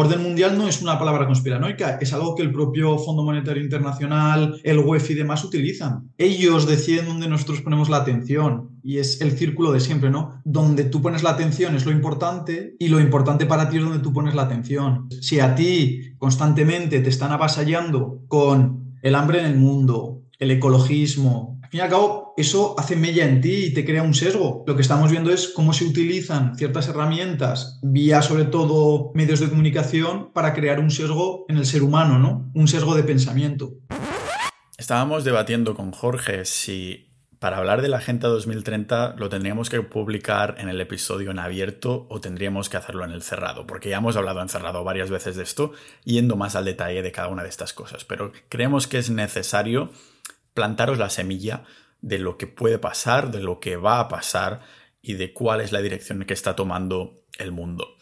orden mundial no es una palabra conspiranoica, es algo que el propio Fondo Monetario Internacional, el WEF y demás utilizan. Ellos deciden dónde nosotros ponemos la atención y es el círculo de siempre, ¿no? Donde tú pones la atención es lo importante y lo importante para ti es donde tú pones la atención. Si a ti constantemente te están avasallando con el hambre en el mundo, el ecologismo, fin y al cabo, eso hace mella en ti y te crea un sesgo. Lo que estamos viendo es cómo se utilizan ciertas herramientas, vía sobre todo medios de comunicación, para crear un sesgo en el ser humano, ¿no? Un sesgo de pensamiento. Estábamos debatiendo con Jorge si para hablar de la Agenda 2030 lo tendríamos que publicar en el episodio en abierto o tendríamos que hacerlo en el cerrado, porque ya hemos hablado en cerrado varias veces de esto, yendo más al detalle de cada una de estas cosas, pero creemos que es necesario plantaros la semilla de lo que puede pasar, de lo que va a pasar y de cuál es la dirección que está tomando el mundo.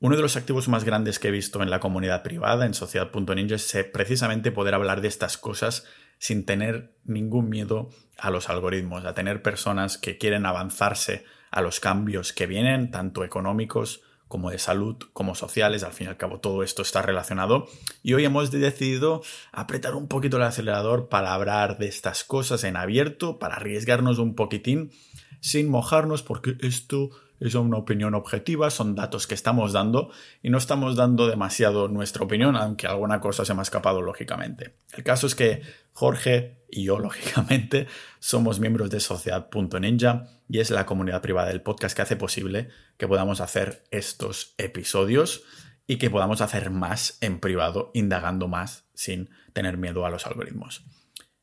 Uno de los activos más grandes que he visto en la comunidad privada, en sociedad.ninja, es precisamente poder hablar de estas cosas sin tener ningún miedo a los algoritmos, a tener personas que quieren avanzarse a los cambios que vienen, tanto económicos como de salud, como sociales, al fin y al cabo todo esto está relacionado. Y hoy hemos decidido apretar un poquito el acelerador para hablar de estas cosas en abierto, para arriesgarnos un poquitín, sin mojarnos, porque esto es una opinión objetiva, son datos que estamos dando y no estamos dando demasiado nuestra opinión, aunque alguna cosa se me ha escapado lógicamente. El caso es que Jorge y yo, lógicamente, somos miembros de Sociedad.ninja y es la comunidad privada del podcast que hace posible que podamos hacer estos episodios y que podamos hacer más en privado, indagando más sin tener miedo a los algoritmos.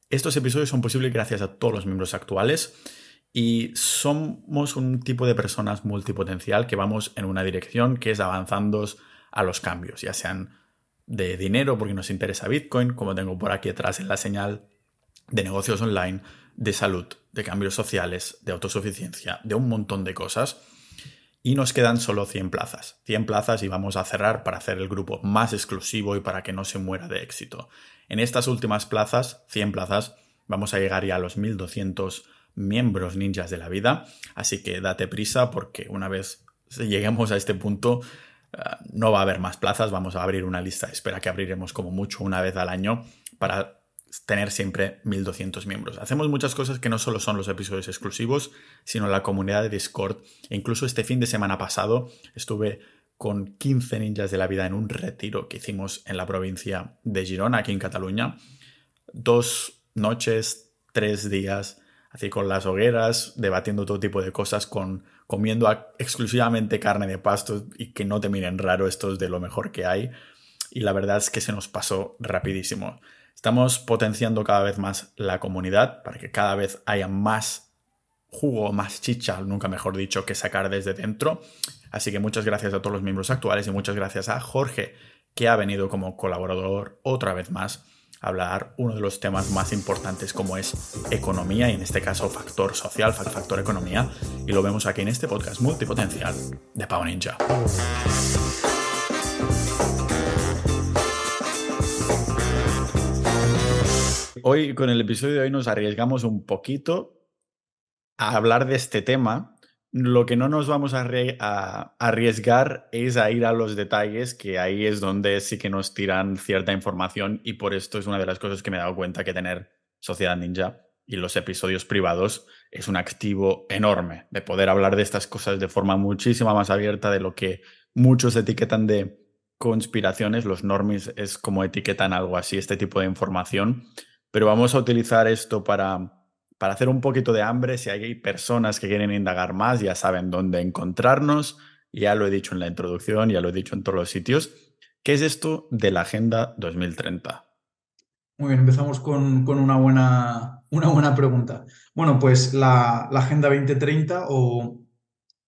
Estos episodios son posibles gracias a todos los miembros actuales y somos un tipo de personas multipotencial que vamos en una dirección que es avanzando a los cambios, ya sean de dinero porque nos interesa Bitcoin, como tengo por aquí atrás en la señal, de negocios online, de salud, de cambios sociales, de autosuficiencia, de un montón de cosas. Y nos quedan solo 100 plazas. 100 plazas y vamos a cerrar para hacer el grupo más exclusivo y para que no se muera de éxito. En estas últimas plazas, 100 plazas, vamos a llegar ya a los 1200 miembros ninjas de la vida. Así que date prisa porque una vez lleguemos a este punto eh, no va a haber más plazas. Vamos a abrir una lista de espera que abriremos como mucho una vez al año para tener siempre 1200 miembros. Hacemos muchas cosas que no solo son los episodios exclusivos, sino la comunidad de Discord. E incluso este fin de semana pasado estuve con 15 ninjas de la vida en un retiro que hicimos en la provincia de Girona, aquí en Cataluña. Dos noches, tres días, así con las hogueras, debatiendo todo tipo de cosas, con comiendo exclusivamente carne de pasto y que no te miren raro, esto es de lo mejor que hay. Y la verdad es que se nos pasó rapidísimo. Estamos potenciando cada vez más la comunidad para que cada vez haya más jugo, más chicha, nunca mejor dicho, que sacar desde dentro. Así que muchas gracias a todos los miembros actuales y muchas gracias a Jorge, que ha venido como colaborador otra vez más hablar uno de los temas más importantes como es economía y en este caso factor social, factor economía y lo vemos aquí en este podcast multipotencial de Pau Ninja. Hoy con el episodio de hoy nos arriesgamos un poquito a hablar de este tema lo que no nos vamos a, arriesgar es a ir a los detalles, que ahí es donde sí que nos tiran cierta información y por esto es una de las cosas que me he dado cuenta que tener Sociedad Ninja y los episodios privados es un activo enorme de poder hablar de estas cosas de forma muchísima más abierta de lo que muchos etiquetan de conspiraciones. Los normies es como etiquetan algo así, este tipo de información. Pero vamos a utilizar esto para para hacer un poquito de hambre, si hay personas que quieren indagar más, ya saben dónde encontrarnos. Ya lo he dicho en la introducción, ya lo he dicho en todos los sitios. ¿Qué es esto de la Agenda 2030? Muy bien, empezamos con, una, buena, una buena pregunta. Bueno, pues la, Agenda 2030 o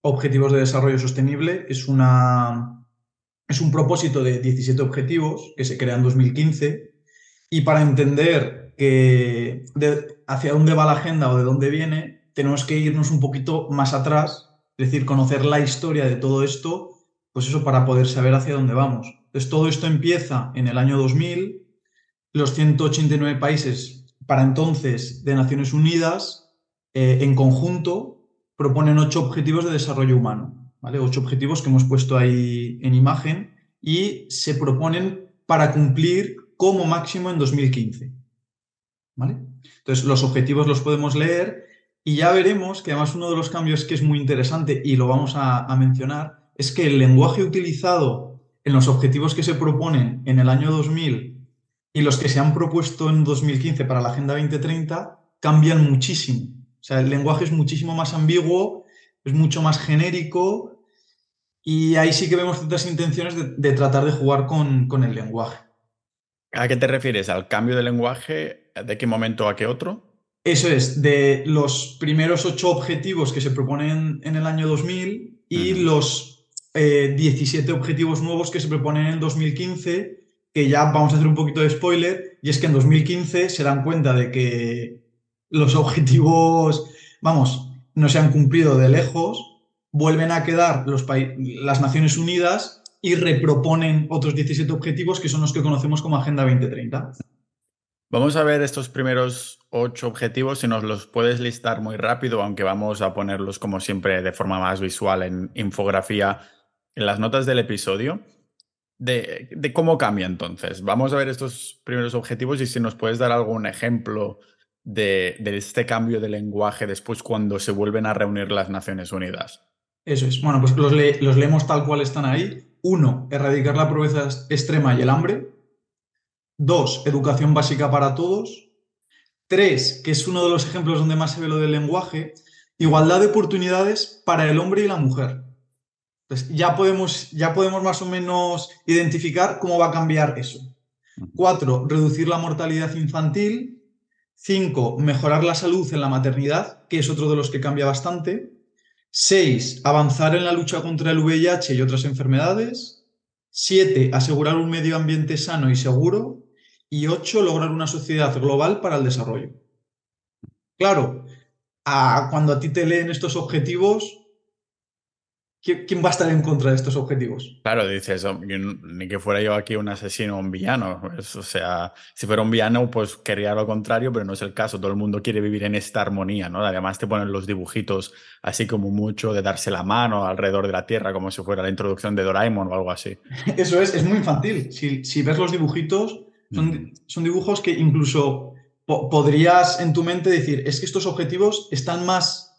Objetivos de Desarrollo Sostenible es, una, es un propósito de 17 objetivos que se crea en 2015 y para entender que hacia dónde va la agenda o de dónde viene, tenemos que irnos un poquito más atrás, es decir, conocer la historia de todo esto, pues eso para poder saber hacia dónde vamos. Entonces, todo esto empieza en el año 2000, los 189 países para entonces de Naciones Unidas, eh, en conjunto, proponen ocho objetivos de desarrollo humano, ¿vale? Ocho objetivos que hemos puesto ahí en imagen y se proponen para cumplir como máximo en 2015. ¿Vale? Entonces, los objetivos los podemos leer y ya veremos que además uno de los cambios que es muy interesante y lo vamos a, mencionar es que el lenguaje utilizado en los objetivos que se proponen en el año 2000 y los que se han propuesto en 2015 para la Agenda 2030 cambian muchísimo. O sea, el lenguaje es muchísimo más ambiguo, es mucho más genérico y ahí sí que vemos ciertas intenciones de, tratar de jugar con, el lenguaje. ¿A qué te refieres? ¿Al cambio de lenguaje? ¿De qué momento a qué otro? Eso es, de los primeros ocho objetivos que se proponen en el año 2000 y los 17 eh, objetivos nuevos que se proponen en 2015, que ya vamos a hacer un poquito de spoiler, y es que en 2015 se dan cuenta de que los objetivos, vamos, no se han cumplido de lejos, vuelven a quedar los las Naciones Unidas y reproponen otros 17 objetivos que son los que conocemos como Agenda 2030. Vamos a ver estos primeros ocho objetivos, si nos los puedes listar muy rápido, aunque vamos a ponerlos como siempre de forma más visual en infografía en las notas del episodio. De, cómo cambia entonces. Vamos a ver estos primeros objetivos y si nos puedes dar algún ejemplo de, este cambio de lenguaje después cuando se vuelven a reunir las Naciones Unidas? Eso es. Bueno, pues los, los leemos tal cual están ahí. Uno, erradicar la pobreza extrema y el hambre. Dos, educación básica para todos. Tres, que es uno de los ejemplos donde más se ve lo del lenguaje, igualdad de oportunidades para el hombre y la mujer. Entonces, ya podemos, ya podemos más o menos identificar cómo va a cambiar eso. Cuatro, reducir la mortalidad infantil. Cinco, mejorar la salud en la maternidad, que es otro de los que cambia bastante. Seis, avanzar en la lucha contra el VIH y otras enfermedades. Siete, asegurar un medio ambiente sano y seguro. Y ocho, lograr una sociedad global para el desarrollo. Claro, cuando a ti te leen estos objetivos, ¿Quién va a estar en contra de estos objetivos? Claro, dices, ni que fuera yo aquí un asesino o un villano. o sea, si fuera un villano, pues quería lo contrario, pero no es el caso. Todo el mundo quiere vivir en esta armonía, ¿no? Además te ponen los dibujitos así como mucho de darse la mano alrededor de la Tierra, como si fuera la introducción de Doraemon o algo así. Eso es, es muy infantil. Si, si ves los dibujitos, son, son dibujos que incluso podrías en tu mente decir, es que estos objetivos están más,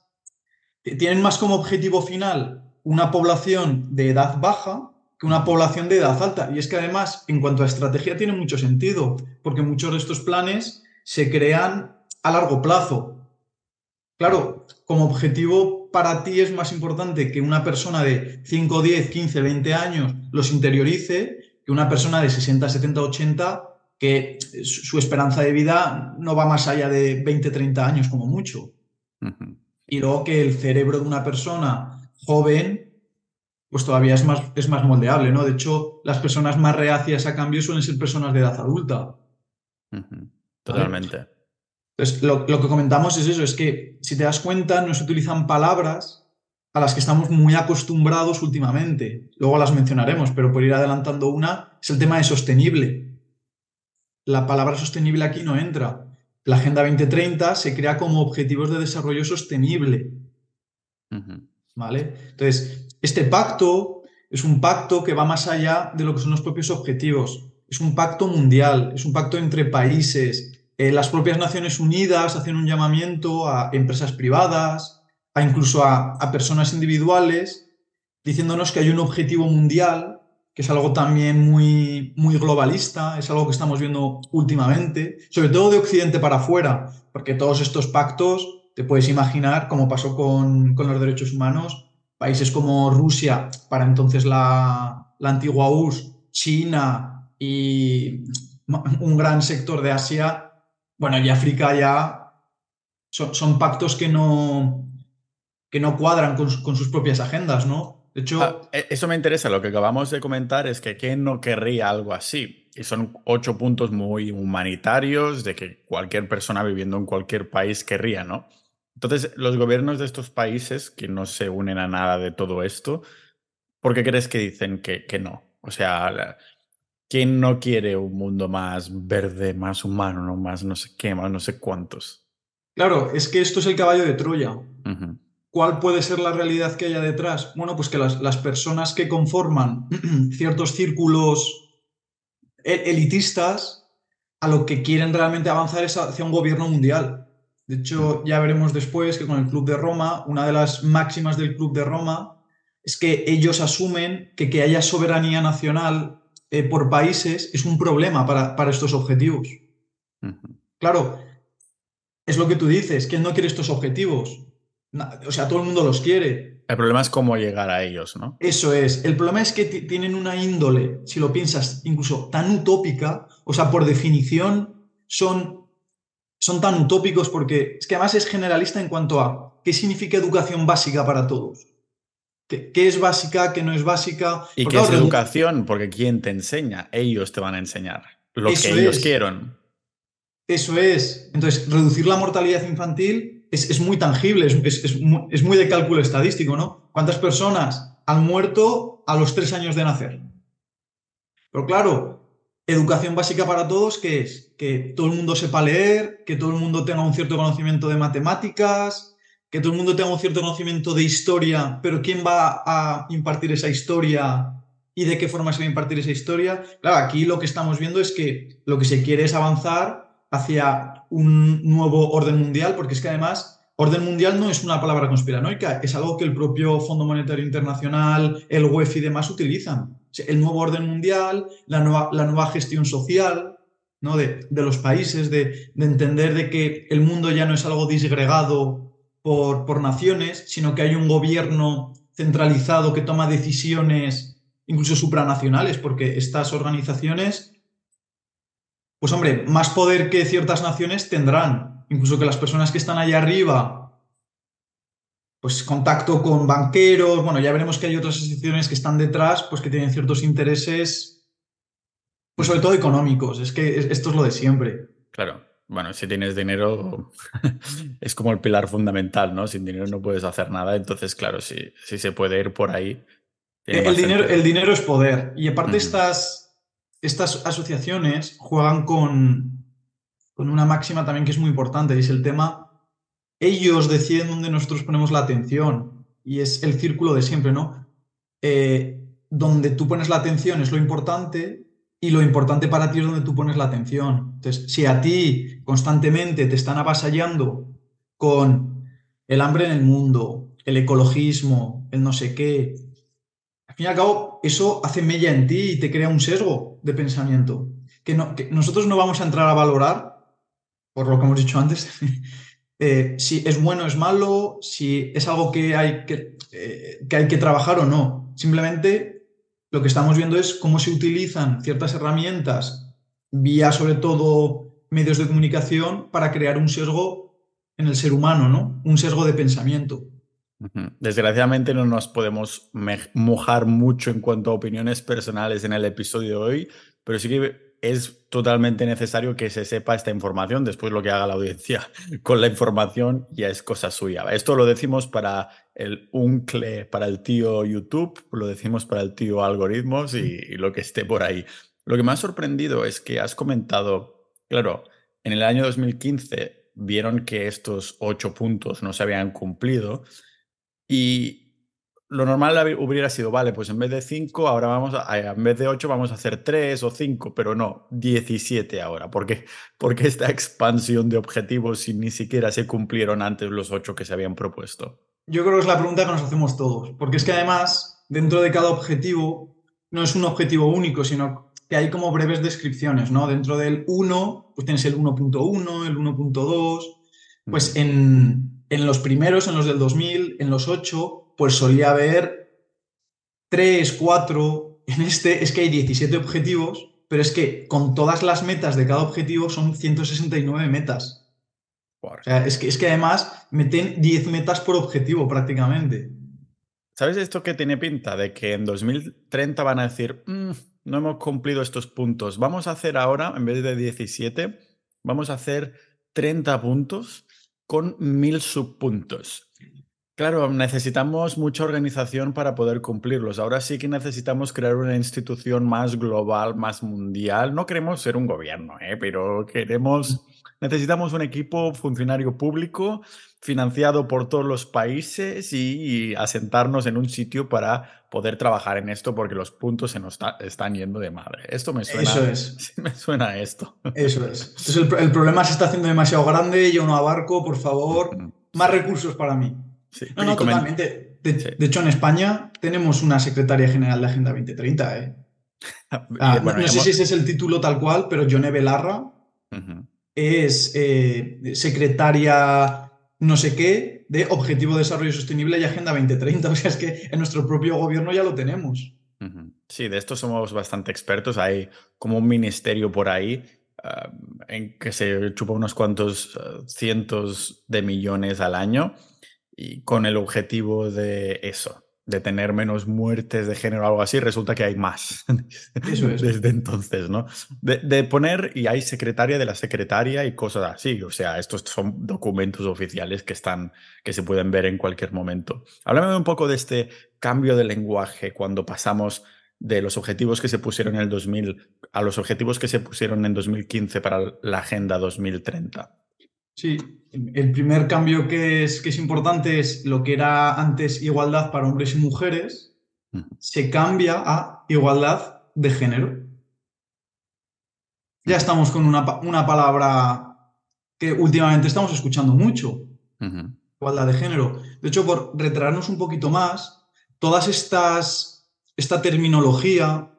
tienen más como objetivo final una población de edad baja que una población de edad alta. Y es que además, en cuanto a estrategia, tiene mucho sentido, porque muchos de estos planes se crean a largo plazo. Claro, como objetivo para ti es más importante que una persona de 5, 10, 15, 20 años los interiorice que una persona de 60, 70, 80 que su esperanza de vida no va más allá de 20, 30 años como mucho. Y luego que el cerebro de una persona joven, pues todavía es más, es más moldeable, ¿no? De hecho, las personas más reacias a cambio suelen ser personas de edad adulta. Totalmente. Entonces, lo, lo, que comentamos es eso, es que si te das cuenta, no se utilizan palabras a las que estamos muy acostumbrados últimamente. Luego las mencionaremos, pero por ir adelantando una, es el tema de sostenible. La palabra sostenible aquí no entra. La Agenda 2030 se crea como objetivos de desarrollo sostenible. ¿vale? Entonces, este pacto es un pacto que va más allá de lo que son los propios objetivos. Es un pacto mundial, es un pacto entre países. Eh, las propias Naciones Unidas hacen un llamamiento a empresas privadas, a incluso a, a personas individuales, diciéndonos que hay un objetivo mundial, que es algo también muy, muy globalista, es algo que estamos viendo últimamente, sobre todo de Occidente para afuera, porque todos estos pactos te puedes imaginar, como pasó con, los derechos humanos, países como Rusia, para entonces la, antigua URSS, China y un gran sector de Asia, bueno, y África ya son, pactos que no, que no cuadran con, sus propias agendas, ¿no? De hecho... Ah, e, eso me interesa, lo que acabamos de comentar es que ¿quién no querría algo así? Y son ocho puntos muy humanitarios de que cualquier persona viviendo en cualquier país querría, ¿no? Entonces, los gobiernos de estos países que no se unen a nada de todo esto, ¿por qué crees que dicen que, que no? O sea, ¿quién no quiere un mundo más verde, más humano, no más no sé qué, más no sé cuántos? Claro, es que esto es el caballo de Troya. ¿Cuál puede ser la realidad que haya detrás? Bueno, pues que las, las personas que conforman ciertos círculos e, elitistas a lo que quieren realmente avanzar es hacia un gobierno mundial. De hecho, ya veremos después que con el Club de Roma, una de las máximas del Club de Roma es que ellos asumen que que haya soberanía nacional eh, por países es un problema para, para estos objetivos. Claro, es lo que tú dices, ¿quién no quiere estos objetivos? O sea, todo el mundo los quiere. El problema es cómo llegar a ellos, ¿no? Eso es. El problema es que tienen una índole, si lo piensas, incluso tan utópica, o sea, por definición son, son tan utópicos porque es que además es generalista en cuanto a qué significa educación básica para todos. ¿Qué, es básica, qué no es básica? ¿Y qué es educación? Porque ¿quién te enseña? Ellos te van a enseñar lo que ellos quieren. Eso es. Entonces, reducir la mortalidad infantil es, muy tangible, es, muy, de cálculo estadístico, ¿no? ¿Cuántas personas han muerto a los tres años de nacer? Pero claro, educación básica para todos, ¿qué es? Que todo el mundo sepa leer, que todo el mundo tenga un cierto conocimiento de matemáticas, que todo el mundo tenga un cierto conocimiento de historia, pero ¿quién va a impartir esa historia y de qué forma se va a impartir esa historia? Claro, aquí lo que estamos viendo es que lo que se quiere es avanzar hacia un nuevo orden mundial, porque es que además orden mundial no es una palabra conspiranoica, es algo que el propio Fondo Monetario Internacional, el UEF y demás utilizan. El nuevo orden mundial, la nueva, la nueva gestión social, ¿no? de, de los países, de, de entender de que el mundo ya no es algo disgregado por, naciones, sino que hay un gobierno centralizado que toma decisiones incluso supranacionales, porque estas organizaciones, pues hombre, más poder que ciertas naciones tendrán, incluso que las personas que están allá arriba, pues contacto con banqueros, bueno, ya veremos que hay otras asociaciones que están detrás, pues que tienen ciertos intereses, pues sobre todo económicos, es que esto es lo de siempre. Claro. Bueno, si tienes dinero es como el pilar fundamental, ¿no? Sin dinero no puedes hacer nada, entonces, claro, si, si se puede ir por ahí. El dinero, el dinero, es poder. Y aparte estas, estas asociaciones juegan con, con una máxima también que es muy importante, y es el tema, ellos deciden dónde nosotros ponemos la atención, y es el círculo de siempre, ¿no? Eh, donde tú pones la atención es lo importante y lo importante para ti es donde tú pones la atención. Entonces, si a ti constantemente te están avasallando con el hambre en el mundo, el ecologismo, el no sé qué, fin y al cabo, eso hace mella en ti y te crea un sesgo de pensamiento que, no, nosotros no vamos a entrar a valorar, por lo que hemos dicho antes, eh, si es bueno es malo, si es algo que hay que, eh, que hay que trabajar o no. Simplemente lo que estamos viendo es cómo se utilizan ciertas herramientas, vía sobre todo medios de comunicación, para crear un sesgo en el ser humano, ¿no? Un sesgo de pensamiento. Desgraciadamente no nos podemos mojar mucho en cuanto a opiniones personales en el episodio de hoy, pero sí que es totalmente necesario que se sepa esta información. Después lo que haga la audiencia con la información ya es cosa suya. Esto lo decimos para el uncle, para el tío YouTube, lo decimos para el tío algoritmos y, y lo que esté por ahí. Lo que me ha sorprendido es que has comentado, claro, en el año 2015 vieron que estos ocho puntos no se habían cumplido y lo normal hubiera sido, vale, pues en vez de 5, ahora vamos a, en vez de 8 vamos a hacer 3 o 5, pero no, 17 ahora. ¿Por qué? Porque esta expansión de objetivos si ni siquiera se cumplieron antes los 8 que se habían propuesto? Yo creo que es la pregunta que nos hacemos todos, porque es que además, dentro de cada objetivo, no es un objetivo único, sino que hay como breves descripciones, ¿no? Dentro del 1, pues tienes el 1.1, el 1.2, pues en, en los primeros, en los del 2000, en los 8, pues solía haber tres, cuatro. En este es que hay 17 objetivos, pero es que con todas las metas de cada objetivo son 169 metas. O sea, es que, es que además meten 10 metas por objetivo prácticamente. ¿Sabes esto que tiene pinta? De que en 2030 van a decir, mm, no hemos cumplido estos puntos. Vamos a hacer ahora, en vez de 17, vamos a hacer 30 puntos con 1000 subpuntos. Claro, necesitamos mucha organización para poder cumplirlos. Ahora sí que necesitamos crear una institución más global, más mundial. No queremos ser un gobierno, ¿eh? pero queremos necesitamos un equipo funcionario público financiado por todos los países y, asentarnos en un sitio para poder trabajar en esto porque los puntos se nos están yendo de madre. Esto me suena. Eso es. Me suena a esto. Eso es. Entonces el, problema se está haciendo demasiado grande. Yo no abarco, por favor, más recursos para mí. No, no, totalmente. De, hecho, en España tenemos una secretaria general de Agenda 2030. ¿eh? Ah, no, sé si ese es el título tal cual, pero Yone Belarra es eh, secretaria no sé qué de Objetivo de Desarrollo Sostenible y Agenda 2030. O sea, es que en nuestro propio gobierno ya lo tenemos. Sí, de esto somos bastante expertos. Hay como un ministerio por ahí ah, en que se chupa unos cuantos ah, cientos de millones al año y con el objetivo de eso, de tener menos muertes de género o algo así, resulta que hay más. Eso es. Desde entonces, ¿no? De, poner, y hay secretaria de la secretaria y cosas así. O sea, estos son documentos oficiales que están, que se pueden ver en cualquier momento. Háblame un poco de este cambio de lenguaje cuando pasamos de los objetivos que se pusieron en el 2000 a los objetivos que se pusieron en 2015 para la Agenda 2030. Sí, el primer cambio que es, que es importante es lo que era antes igualdad para hombres y mujeres, se cambia a igualdad de género. Ya estamos con una, palabra que últimamente estamos escuchando mucho, igualdad de género. De hecho, por retraernos un poquito más, todas estas, esta terminología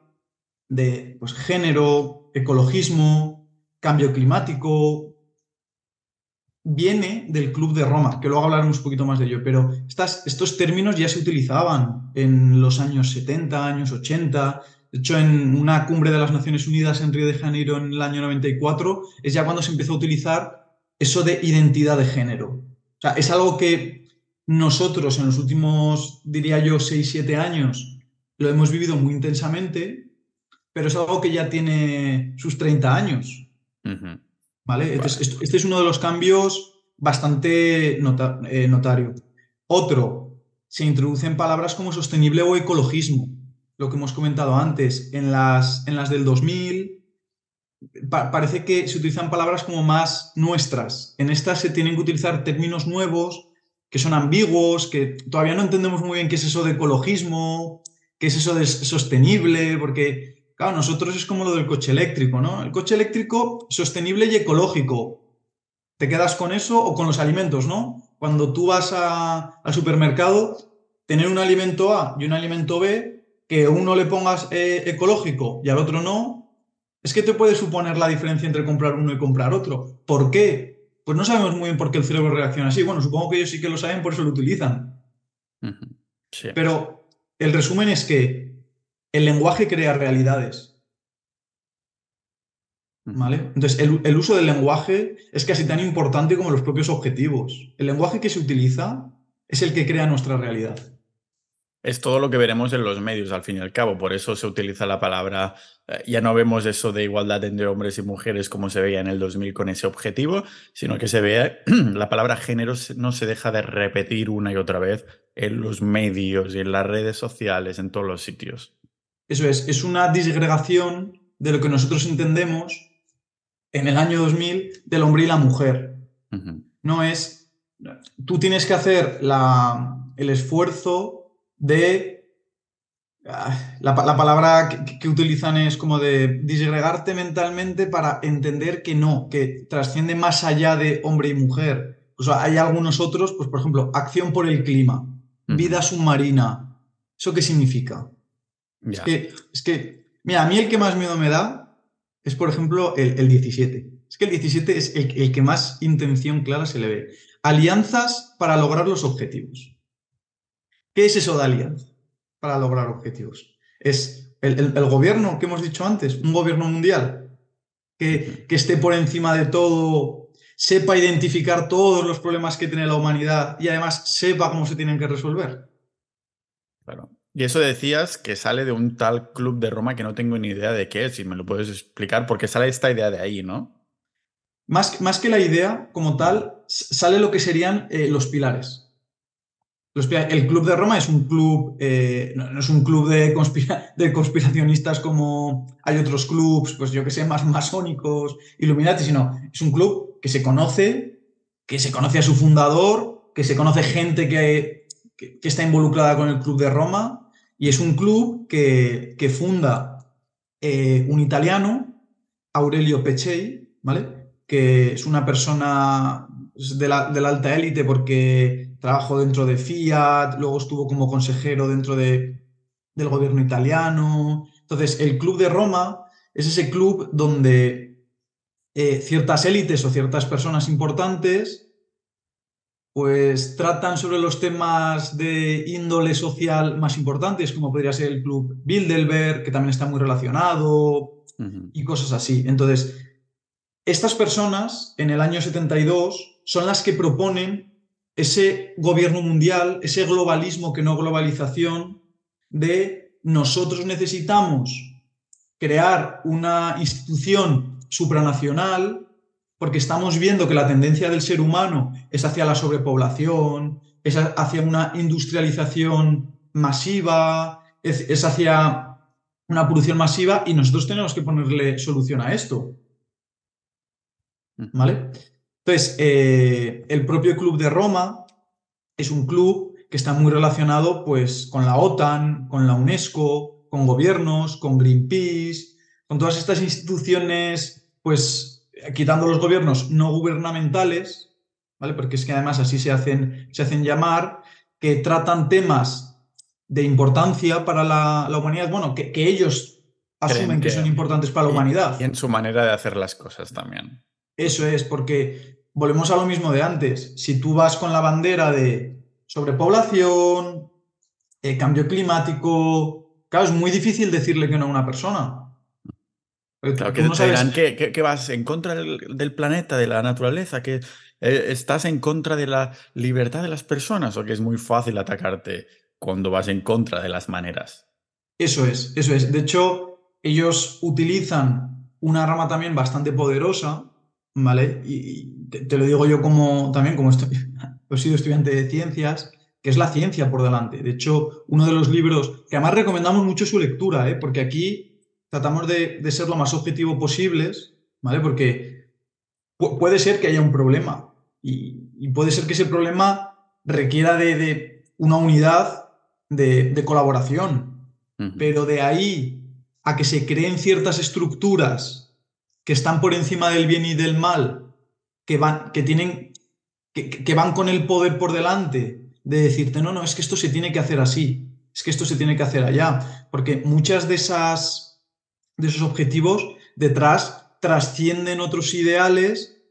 de pues, género, ecologismo, cambio climático, viene del Club de Roma, que luego hablaremos un poquito más de ello, pero estas, estos términos ya se utilizaban en los años 70, años 80. De hecho, en una cumbre de las Naciones Unidas en Río de Janeiro en el año 94 es ya cuando se empezó a utilizar eso de identidad de género. O sea, es algo que nosotros en los últimos, diría yo, 6, 7 años lo hemos vivido muy intensamente, pero es algo que ya tiene sus 30 años. Este es uno de los cambios bastante eh, notario. Otro, se introducen palabras como sostenible o ecologismo, lo que hemos comentado antes. En las, en las del 2000 parece que se utilizan palabras como más nuestras. En estas se tienen que utilizar términos nuevos que son ambiguos, que todavía no entendemos muy bien qué es eso de ecologismo, qué es eso de sostenible, porque Claro, nosotros es como lo del coche eléctrico, ¿no? El coche eléctrico sostenible y ecológico. ¿Te quedas con eso o con los alimentos, no? Cuando tú vas al supermercado, tener un alimento A y un alimento B, que uno le pongas eh, ecológico y al otro no, es que te puede suponer la diferencia entre comprar uno y comprar otro. ¿Por qué? Pues no sabemos muy bien por qué el cerebro reacciona así. Bueno, supongo que ellos sí que lo saben, por eso lo utilizan. Pero el resumen es que el lenguaje crea realidades. ¿Vale? Entonces, el, uso del lenguaje es casi tan importante como los propios objetivos. El lenguaje que se utiliza es el que crea nuestra realidad. Es todo lo que veremos en los medios, al fin y al cabo. Por eso se utiliza la palabra, eh, ya no vemos eso de igualdad entre hombres y mujeres como se veía en el 2000 con ese objetivo, sino que se ve la palabra género no se deja de repetir una y otra vez en los medios y en las redes sociales, en todos los sitios. Eso es, es una disgregación de lo que nosotros entendemos en el año 2000 del hombre y la mujer. No es, tú tienes que hacer el esfuerzo de, ah, la, palabra que, utilizan es como de disgregarte mentalmente para entender que no, que trasciende más allá de hombre y mujer. O sea, hay algunos otros, pues por ejemplo, acción por el clima, vida submarina. ¿Eso qué significa? Es que, es que, mira, a mí el que más miedo me da es, por ejemplo, el, 17. Es que el 17 es el, que más intención clara se le ve. Alianzas para lograr los objetivos. ¿Qué es eso de alianza para lograr objetivos? Es el, gobierno que hemos dicho antes, un gobierno mundial que, que esté por encima de todo, sepa identificar todos los problemas que tiene la humanidad y además sepa cómo se tienen que resolver. Claro. Y eso decías que sale de un tal club de Roma que no tengo ni idea de qué es, si me lo puedes explicar, porque sale esta idea de ahí, ¿no? Más, más que la idea como tal, sale lo que serían eh, los pilares. el Club de Roma es un club, eh, no, es un club de, conspiracionistas como hay otros clubs, pues yo que sé, más masónicos, Illuminati, sino es un club que se conoce, que se conoce a su fundador, que se conoce gente que, está involucrada con el Club de Roma, y es un club que, funda eh, un italiano, Aurelio Pechei, ¿vale? Que es una persona de la, alta élite porque trabajó dentro de Fiat, luego estuvo como consejero dentro de, del gobierno italiano. Entonces, el Club de Roma es ese club donde eh, ciertas élites o ciertas personas importantes pues tratan sobre los temas de índole social más importantes, como podría ser el club Bilderberg, que también está muy relacionado, y cosas así. Entonces, estas personas en el año 72 son las que proponen ese gobierno mundial, ese globalismo que no globalización, de nosotros necesitamos crear una institución supranacional porque estamos viendo que la tendencia del ser humano es hacia la sobrepoblación, es hacia una industrialización masiva, es, hacia una producción masiva y nosotros tenemos que ponerle solución a esto. ¿Vale? Entonces, eh, el propio Club de Roma es un club que está muy relacionado pues, con la OTAN, con la UNESCO, con gobiernos, con Greenpeace, con todas estas instituciones, pues quitando los gobiernos no gubernamentales, ¿vale? Porque es que además así se hacen, se hacen llamar, que tratan temas de importancia para la, humanidad, bueno, que, ellos asumen que, son importantes para la humanidad. Y en su manera de hacer las cosas también. Eso es, porque volvemos a lo mismo de antes. Si tú vas con la bandera de sobrepoblación, eh, cambio climático, claro, es muy difícil decirle que no a una persona. Claro, que dirán que, vas en contra del, planeta, de la naturaleza, que eh, estás en contra de la libertad de las personas o que es muy fácil atacarte cuando vas en contra de las maneras. Eso es, eso es. De hecho, ellos utilizan una rama también bastante poderosa, ¿vale? Y, te, lo digo yo como también, como estoy, he sido estudiante de ciencias, que es la ciencia por delante. De hecho, uno de los libros, que además recomendamos mucho su lectura, ¿eh? porque aquí tratamos de, ser lo más objetivo posibles, ¿vale? Porque puede ser que haya un problema y, puede ser que ese problema requiera de, una unidad de, colaboración, pero de ahí a que se creen ciertas estructuras que están por encima del bien y del mal, que van, que tienen, que van con el poder por delante, de decirte, no, no, es que esto se tiene que hacer así, es que esto se tiene que hacer allá, porque muchas de esas de esos objetivos, detrás trascienden otros ideales,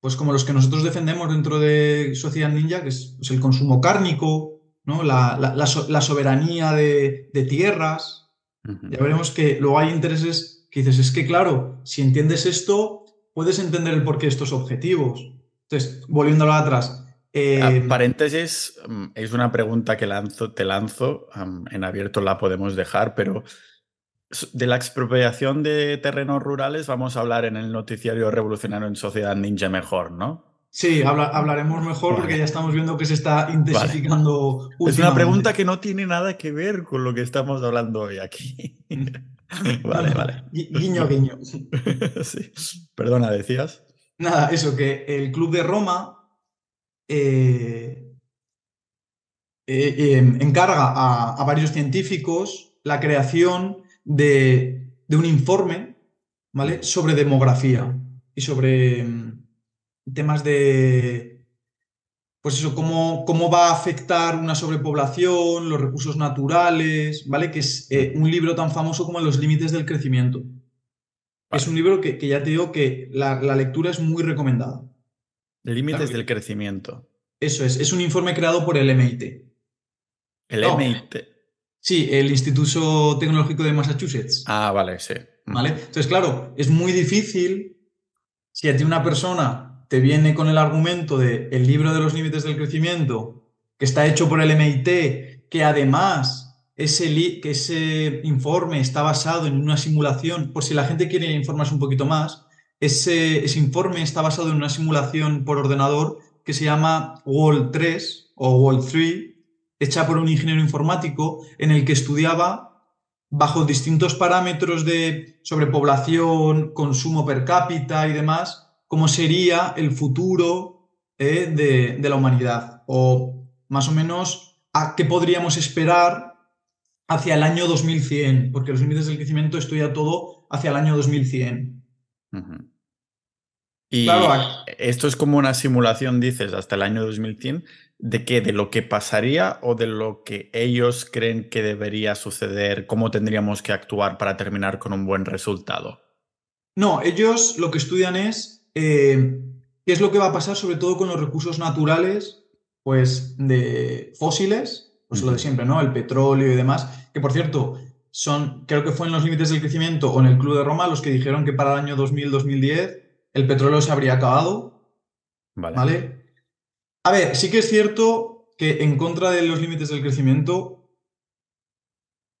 pues como los que nosotros defendemos dentro de Sociedad Ninja, que es pues, el consumo cárnico, ¿no? la, soberanía de, tierras. Ya veremos que luego hay intereses que dices, es que claro, si entiendes esto, puedes entender el porqué de estos objetivos. Entonces, volviendo atrás. Eh, paréntesis, mm, es una pregunta que lanzo, te lanzo, en abierto la podemos dejar, pero de la expropiación de terrenos rurales vamos a hablar en el noticiario revolucionario en Sociedad Ninja mejor, ¿no? Sí, hablaremos mejor porque ya estamos viendo que se está intensificando. Es una pregunta que no tiene nada que ver con lo que estamos hablando hoy aquí. vale, vale. Guiño, guiño. sí. Perdona, decías. Nada, eso, que el Club de Roma eh, eh, eh, encarga a, a varios científicos la creación de, un informe ¿vale? sobre demografía y sobre mm, temas de, pues eso, cómo, cómo, va a afectar una sobrepoblación, los recursos naturales, ¿vale? Que es eh, un libro tan famoso como Los límites del crecimiento. Es un libro que, ya te digo que la, lectura es muy recomendada. Límites del crecimiento. Eso es, es un informe creado por el MIT. El MIT. Sí, el Instituto Tecnológico de Massachusetts. Ah, vale, sí. ¿Vale? Entonces, claro, es muy difícil si a ti una persona te viene con el argumento de el libro de los límites del crecimiento, que está hecho por el MIT, que además ese, que ese informe está basado en una simulación, por si la gente quiere informarse un poquito más, ese, ese informe está basado en una simulación por ordenador que se llama Wall 3 o Wall 3, hecha por un ingeniero informático en el que estudiaba bajo distintos parámetros de sobrepoblación, consumo per cápita y demás, cómo sería el futuro eh, de, de la humanidad o más o menos a qué podríamos esperar hacia el año 2100, porque los límites del crecimiento estudia todo hacia el año 2100. Y esto es como una simulación, dices, hasta el año 2100, ¿de qué? ¿De lo que pasaría o de lo que ellos creen que debería suceder? ¿Cómo tendríamos que actuar para terminar con un buen resultado? No, ellos lo que estudian es eh, qué es lo que va a pasar sobre todo con los recursos naturales, pues de fósiles, pues lo de siempre, ¿no? El petróleo y demás, que por cierto, son, creo que fue en los límites del crecimiento o en el Club de Roma los que dijeron que para el año 2000-2010 el petróleo se habría acabado. Vale. A ver, sí que es cierto que en contra de los límites del crecimiento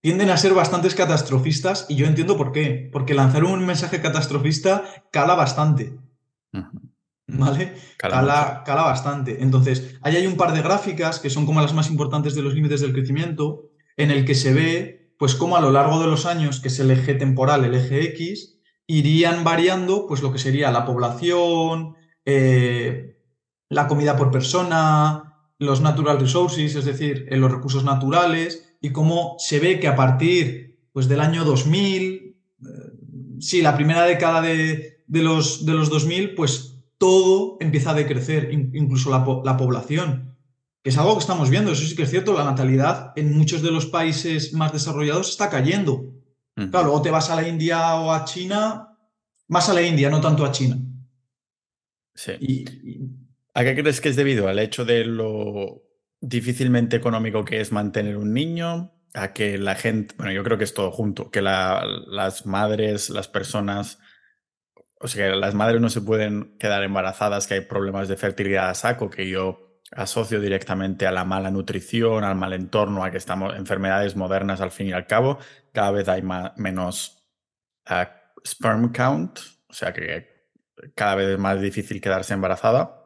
tienden a ser bastantes catastrofistas y yo entiendo por qué. Porque lanzar un mensaje catastrofista cala bastante. ¿Vale? Cala, cala, bastante. Entonces, ahí hay un par de gráficas que son como las más importantes de los límites del crecimiento, en el que se ve, pues, cómo a lo largo de los años, que es el eje temporal, el eje X, irían variando pues lo que sería la población, eh, la comida por persona, los natural resources, es decir, eh, los recursos naturales, y cómo se ve que a partir pues, del año 2000, eh, sí, la primera década de, los, de los 2000, pues todo empieza a decrecer, incluso la, población, que es algo que estamos viendo, eso sí que es cierto, la natalidad en muchos de los países más desarrollados está cayendo. Claro, luego te vas a la India o a China, más a la India, no tanto a China. Sí. ¿A qué crees que es debido? ¿Al hecho de lo difícilmente económico que es mantener un niño? ¿A que la gente, bueno, yo creo que es todo junto, que las madres, las personas, o sea, las madres no se pueden quedar embarazadas, que hay problemas de fertilidad a saco, que yo asocio directamente a la mala nutrición, al mal entorno, a que estamos enfermedades modernas al fin y al cabo, cada vez hay menos uh, sperm count, o sea que cada vez es más difícil quedarse embarazada.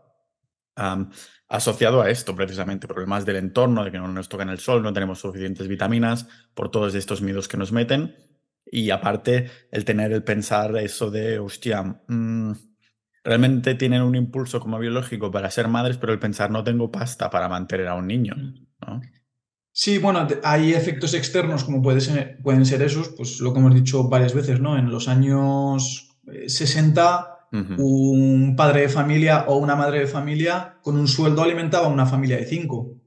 Asociado a esto, precisamente, problemas del entorno, de que no nos toca en el sol, no tenemos suficientes vitaminas, por todos estos miedos que nos meten. Y aparte, el tener el pensar eso de, hostia, mm, realmente tienen un impulso como biológico para ser madres, pero el pensar no tengo pasta para mantener a un niño. ¿no? Sí, bueno, hay efectos externos como puede ser, pueden ser esos, pues lo que hemos dicho varias veces, ¿no? En los años 60, un padre de familia o una madre de familia con un sueldo alimentaba a una familia de cinco.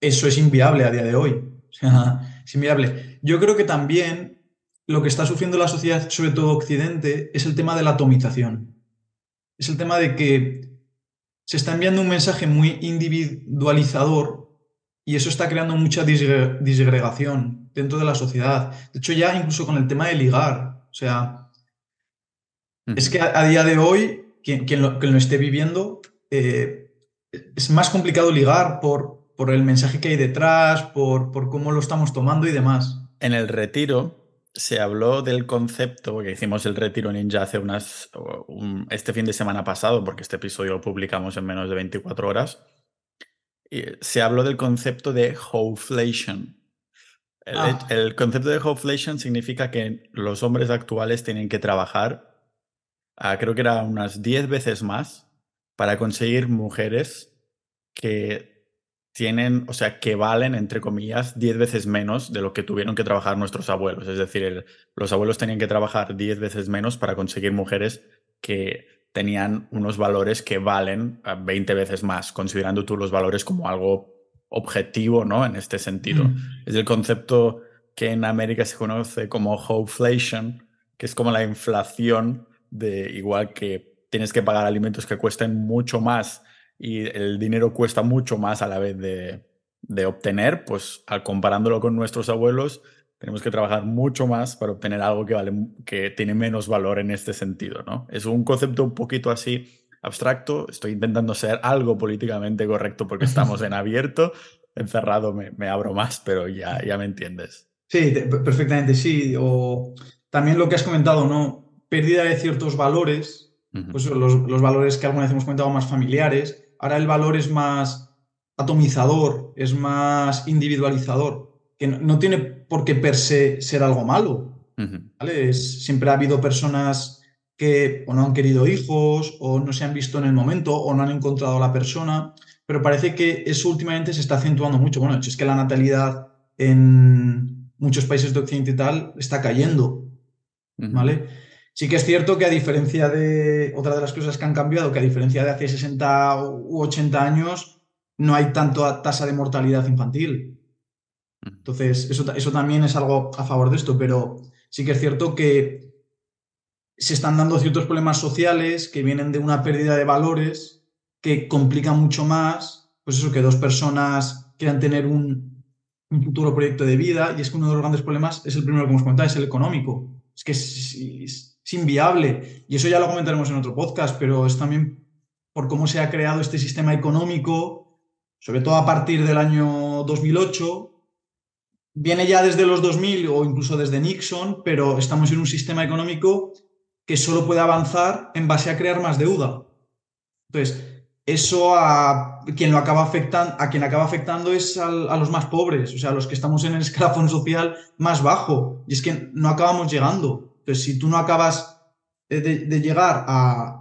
Eso es inviable a día de hoy. O sea, es inviable. Yo creo que también lo que está sufriendo la sociedad, sobre todo Occidente, es el tema de la atomización. Es el tema de que se está enviando un mensaje muy individualizador y eso está creando mucha disgregación dentro de la sociedad. De hecho, ya incluso con el tema de ligar. O sea, es que a, día de hoy, quien, lo, esté viviendo, eh, es más complicado ligar por, por el mensaje que hay detrás, por, por cómo lo estamos tomando y demás. En el retiro se habló del concepto, que hicimos el retiro ninja hace unas, este fin de semana pasado, porque este episodio lo publicamos en menos de 24 horas se habló del concepto de hoflation. Ah. El, concepto de hoflation significa que los hombres actuales tienen que trabajar, creo que era unas 10 veces más, para conseguir mujeres que tienen, o sea, que valen, entre comillas, 10 veces menos de lo que tuvieron que trabajar nuestros abuelos. Es decir, los abuelos tenían que trabajar 10 veces menos para conseguir mujeres que tenían unos valores que valen 20 eh, veces más, considerando tú los valores como algo objetivo, ¿no? En este sentido. Mm. Es el concepto que en América se conoce como hoflation, que es como la inflación de igual que tienes que pagar alimentos que cuesten mucho más y el dinero cuesta mucho más a la vez de, de obtener, pues al comparándolo con nuestros abuelos, tenemos que trabajar mucho más para obtener algo que, vale, que tiene menos valor en este sentido, ¿no? Es un concepto un poquito así abstracto, estoy intentando ser algo políticamente correcto porque estamos en abierto, encerrado me, me abro más, pero ya, ya me entiendes. Sí, perfectamente, sí. O también lo que has comentado, ¿no? Pérdida de ciertos valores, pues los, los, valores que alguna vez hemos comentado más familiares, ahora el valor es más atomizador, es más individualizador que no, tiene por qué per se ser algo malo. siempre ha habido personas que o no han querido hijos, o no se han visto en el momento, o no han encontrado a la persona, pero parece que eso últimamente se está acentuando mucho. Bueno, es que la natalidad en muchos países de Occidente y tal está cayendo, ¿vale? Sí que es cierto que a diferencia de otra de las cosas que han cambiado, que a diferencia de hace 60 u 80 años, no hay tanto tasa de mortalidad infantil. Entonces, eso, eso también es algo a favor de esto, pero sí que es cierto que se están dando ciertos problemas sociales que vienen de una pérdida de valores que complica mucho más, pues eso, que dos personas quieran tener un, futuro proyecto de vida y es que uno de los grandes problemas es el primero que hemos comentado, es el económico. Es que es, inviable y eso ya lo comentaremos en otro podcast, pero es también por cómo se ha creado este sistema económico, sobre todo a partir del año 2008, viene ya desde los 2000 o incluso desde Nixon, pero estamos en un sistema económico que solo puede avanzar en base a crear más deuda. Entonces, eso a quien lo acaba afectando, a quien acaba afectando es a los más pobres, o sea, a los que estamos en el escalafón social más bajo. Y es que no acabamos llegando. Entonces, si tú no acabas de, llegar a,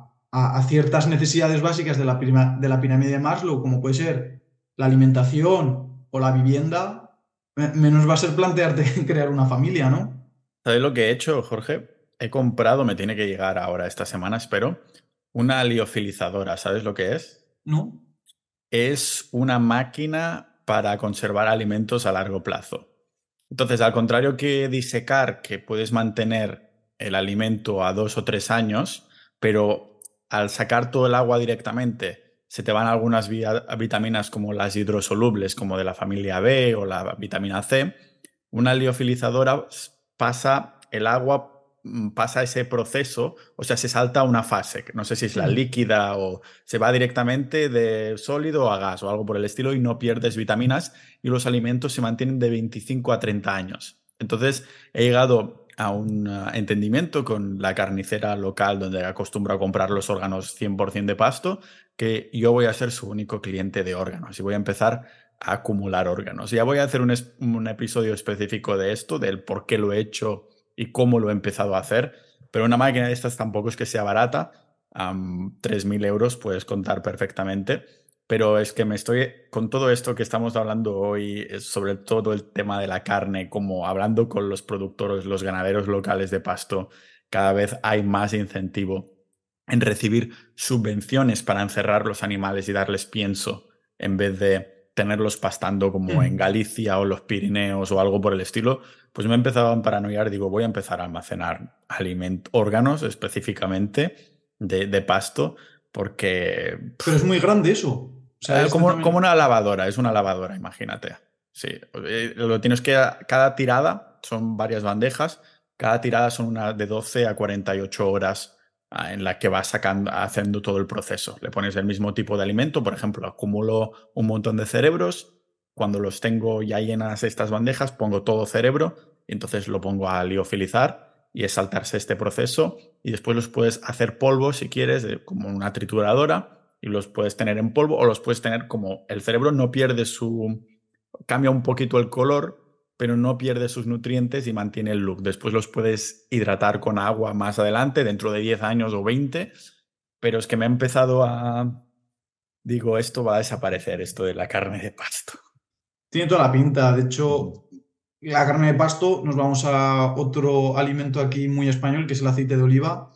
ciertas necesidades básicas de la, de la pirámide de Maslow, como puede ser la alimentación o la vivienda, menos va a ser plantearte crear una familia, ¿no? ¿Sabes lo que he hecho, Jorge? He comprado, me tiene que llegar ahora esta semana, espero, una liofilizadora. ¿Sabes lo que es? No. Es una máquina para conservar alimentos a largo plazo. Entonces, al contrario que disecar, que puedes mantener el alimento a dos o tres años, pero al sacar todo el agua directamente, se te van algunas vitaminas como las hidrosolubles, como de la familia B o la vitamina C. Una liofilizadora pasa el agua Mm, pasa ese proceso, o sea, se salta una fase, no sé si es la líquida o se va directamente de sólido a gas o algo por el estilo y no pierdes vitaminas y los alimentos se mantienen de 25 a 30 años. Entonces, he llegado a un ah, entendimiento con la carnicera local donde acostumbro a comprar los órganos 100% de pasto, que yo voy a ser su único cliente de órganos y voy a empezar a acumular órganos. Ya voy a hacer un, episodio específico de esto, del por qué lo he hecho y cómo lo he empezado a hacer. Pero una máquina de estas tampoco es que sea barata. 3.000 euros puedes contar perfectamente. Pero es que me estoy, con todo esto que estamos hablando hoy, sobre todo el tema de la carne, como hablando con los productores, los ganaderos locales de pasto, cada vez hay más incentivo en recibir subvenciones para encerrar los animales y darles pienso en vez de tenerlos pastando como en Galicia o los Pirineos o algo por el estilo, pues me he empezado a paranoiar, digo, voy a empezar a almacenar alimentos, órganos específicamente de, pasto, porque... Pero es muy grande eso. O sea, como, como, una lavadora, es una lavadora, imagínate. Sí, eh, lo tienes que, cada tirada son varias bandejas, cada tirada son una de 12 a 48 horas ah, en la que vas sacando, haciendo todo el proceso. Le pones el mismo tipo de alimento, por ejemplo, acumulo un montón de cerebros, cuando los tengo ya llenas estas bandejas, pongo todo cerebro y entonces lo pongo a liofilizar y es saltarse este proceso y después los puedes hacer polvo si quieres, como una trituradora y los puedes tener en polvo o los puedes tener como el cerebro no pierde su... cambia un poquito el color, pero no pierde sus nutrientes y mantiene el look. Después los puedes hidratar con agua más adelante, dentro de 10 años o 20, pero es que me ha empezado a... Digo, esto va a desaparecer, esto de la carne de pasto. Tiene toda la pinta. De hecho, la carne de pasto, nos vamos a otro alimento aquí muy español, que es el aceite de oliva.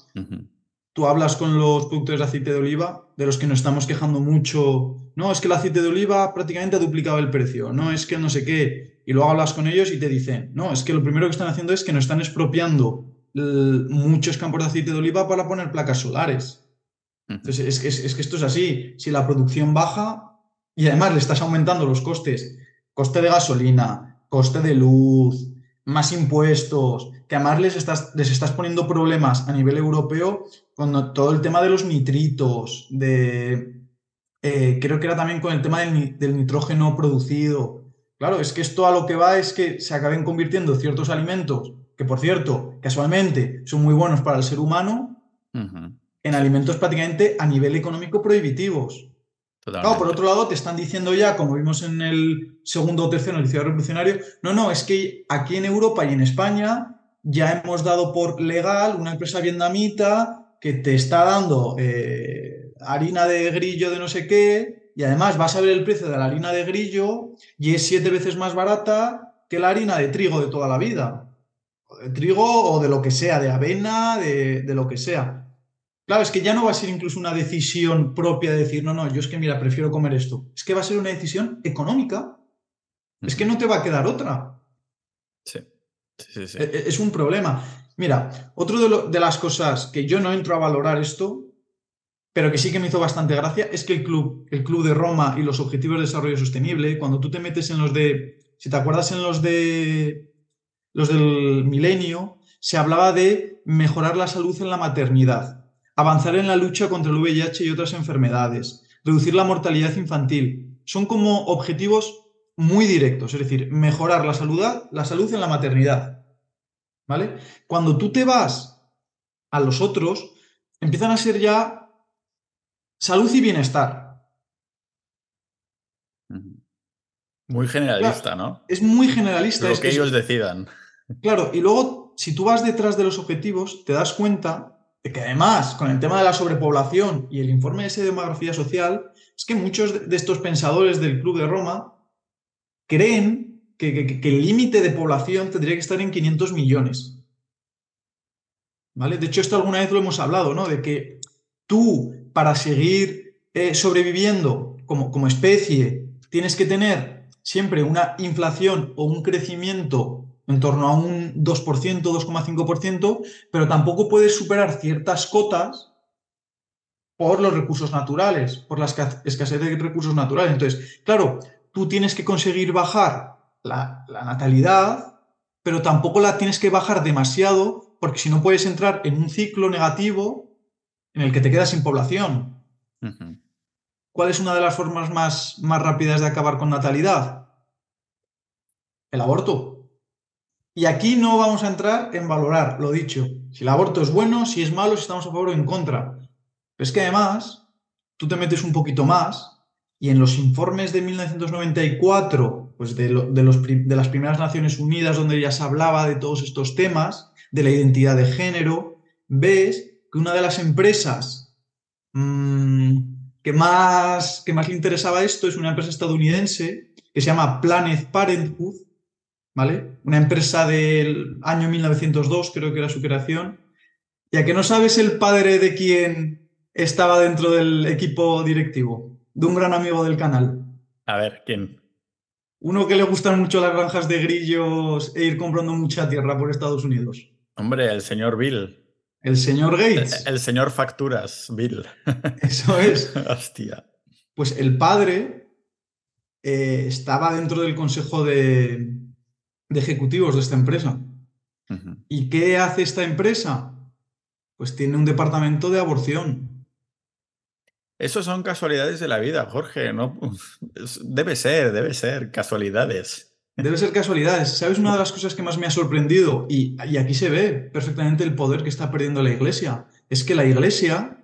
Tú hablas con los productores de aceite de oliva, de los que nos estamos quejando mucho. No, es que el aceite de oliva prácticamente ha duplicado el precio. No, es que no sé qué. Y luego hablas con ellos y te dicen, no, es que lo primero que están haciendo es que nos están expropiando muchos campos de aceite de oliva para poner placas solares. Entonces, es, es que esto es así. Si la producción baja y además le estás aumentando los costes coste de gasolina, coste de luz, más impuestos, que además les estás, les estás poniendo problemas a nivel europeo con todo el tema de los nitritos, de... Eh, creo que era también con el tema del, del, nitrógeno producido. Claro, es que esto a lo que va es que se acaben convirtiendo ciertos alimentos, que por cierto, casualmente son muy buenos para el ser humano, en alimentos prácticamente a nivel económico prohibitivos. Claro, por otro lado, te están diciendo ya, como vimos en el segundo o tercer noticiero revolucionario, no, no, es que aquí en Europa y en España ya hemos dado por legal una empresa vietnamita que te está dando eh, harina de grillo de no sé qué, y además vas a ver el precio de la harina de grillo y es siete veces más barata que la harina de trigo de toda la vida. O de trigo o de lo que sea, de avena, de, de lo que sea. Claro, es que ya no va a ser incluso una decisión propia de decir, no, no, yo es que mira, prefiero comer esto. Es que va a ser una decisión económica. Es que no te va a quedar otra. Sí. sí, sí, E- e- Es un problema. Mira, otro de, de las cosas que yo no entro a valorar esto, pero que sí que me hizo bastante gracia, es que el club, el club de Roma y los objetivos de desarrollo sostenible, cuando tú te metes en los de, si te acuerdas en los de los del milenio, se hablaba de mejorar la salud en la maternidad, avanzar en la lucha contra el VIH y otras enfermedades, reducir la mortalidad infantil. Son como objetivos muy directos, es decir, mejorar la salud, la salud en la maternidad. ¿Vale? Cuando tú te vas a los otros, empiezan a ser ya salud y bienestar. Muy generalista, ¿no? Es muy generalista. Lo es- que ellos decidan. Claro, y luego, si tú vas detrás de los objetivos, te das cuenta de que además, con el tema de la sobrepoblación y el informe ese de demografía social, es que muchos de estos pensadores del Club de Roma creen que, el límite de población tendría que estar en 500 millones. ¿Vale? De hecho, esto alguna vez lo hemos hablado, ¿no? De que tú, para seguir eh, sobreviviendo como, como especie, tienes que tener siempre una inflación o un crecimiento en torno a un 2%, 2,5%, pero tampoco puedes superar ciertas cotas por los recursos naturales, por la esca- escasez de recursos naturales. Entonces, claro, tú tienes que conseguir bajar la, la natalidad, pero tampoco la tienes que bajar demasiado, porque si no puedes entrar en un ciclo negativo en el que te quedas sin población. ¿Cuál es una de las formas más, más rápidas de acabar con natalidad? El aborto. Y aquí no vamos a entrar en valorar, lo dicho, si el aborto es bueno, si es malo, si estamos a favor o en contra. Pero es que además, tú te metes un poquito más y en los informes de 1994, pues de, lo- de los de las primeras Naciones Unidas, donde ya se hablaba de todos estos temas, de la identidad de género, ves que una de las empresas mm, que, más, que más le interesaba esto es una empresa estadounidense que se llama Planet Parenthood, ¿vale? Una empresa del año 1902, creo que era su creación. ¿Y a que no sabes el padre de quién estaba dentro del equipo directivo? De un gran amigo del canal. A ver, ¿quién? Uno que le gustan mucho las granjas de grillos e ir comprando mucha tierra por Estados Unidos. Hombre, el señor Bill. El señor Gates. el señor Facturas, Bill. Eso es. Hostia. Pues el padre eh, estaba dentro del consejo de, de ejecutivos de esta empresa. ¿Y qué hace esta empresa? Pues tiene un departamento de aborción. Eso son casualidades de la vida, Jorge. No, debe ser, debe ser casualidades. Debe ser casualidades. ¿Sabes una de las cosas que más me ha sorprendido? Y, y aquí se ve perfectamente el poder que está perdiendo la iglesia. Es que la iglesia,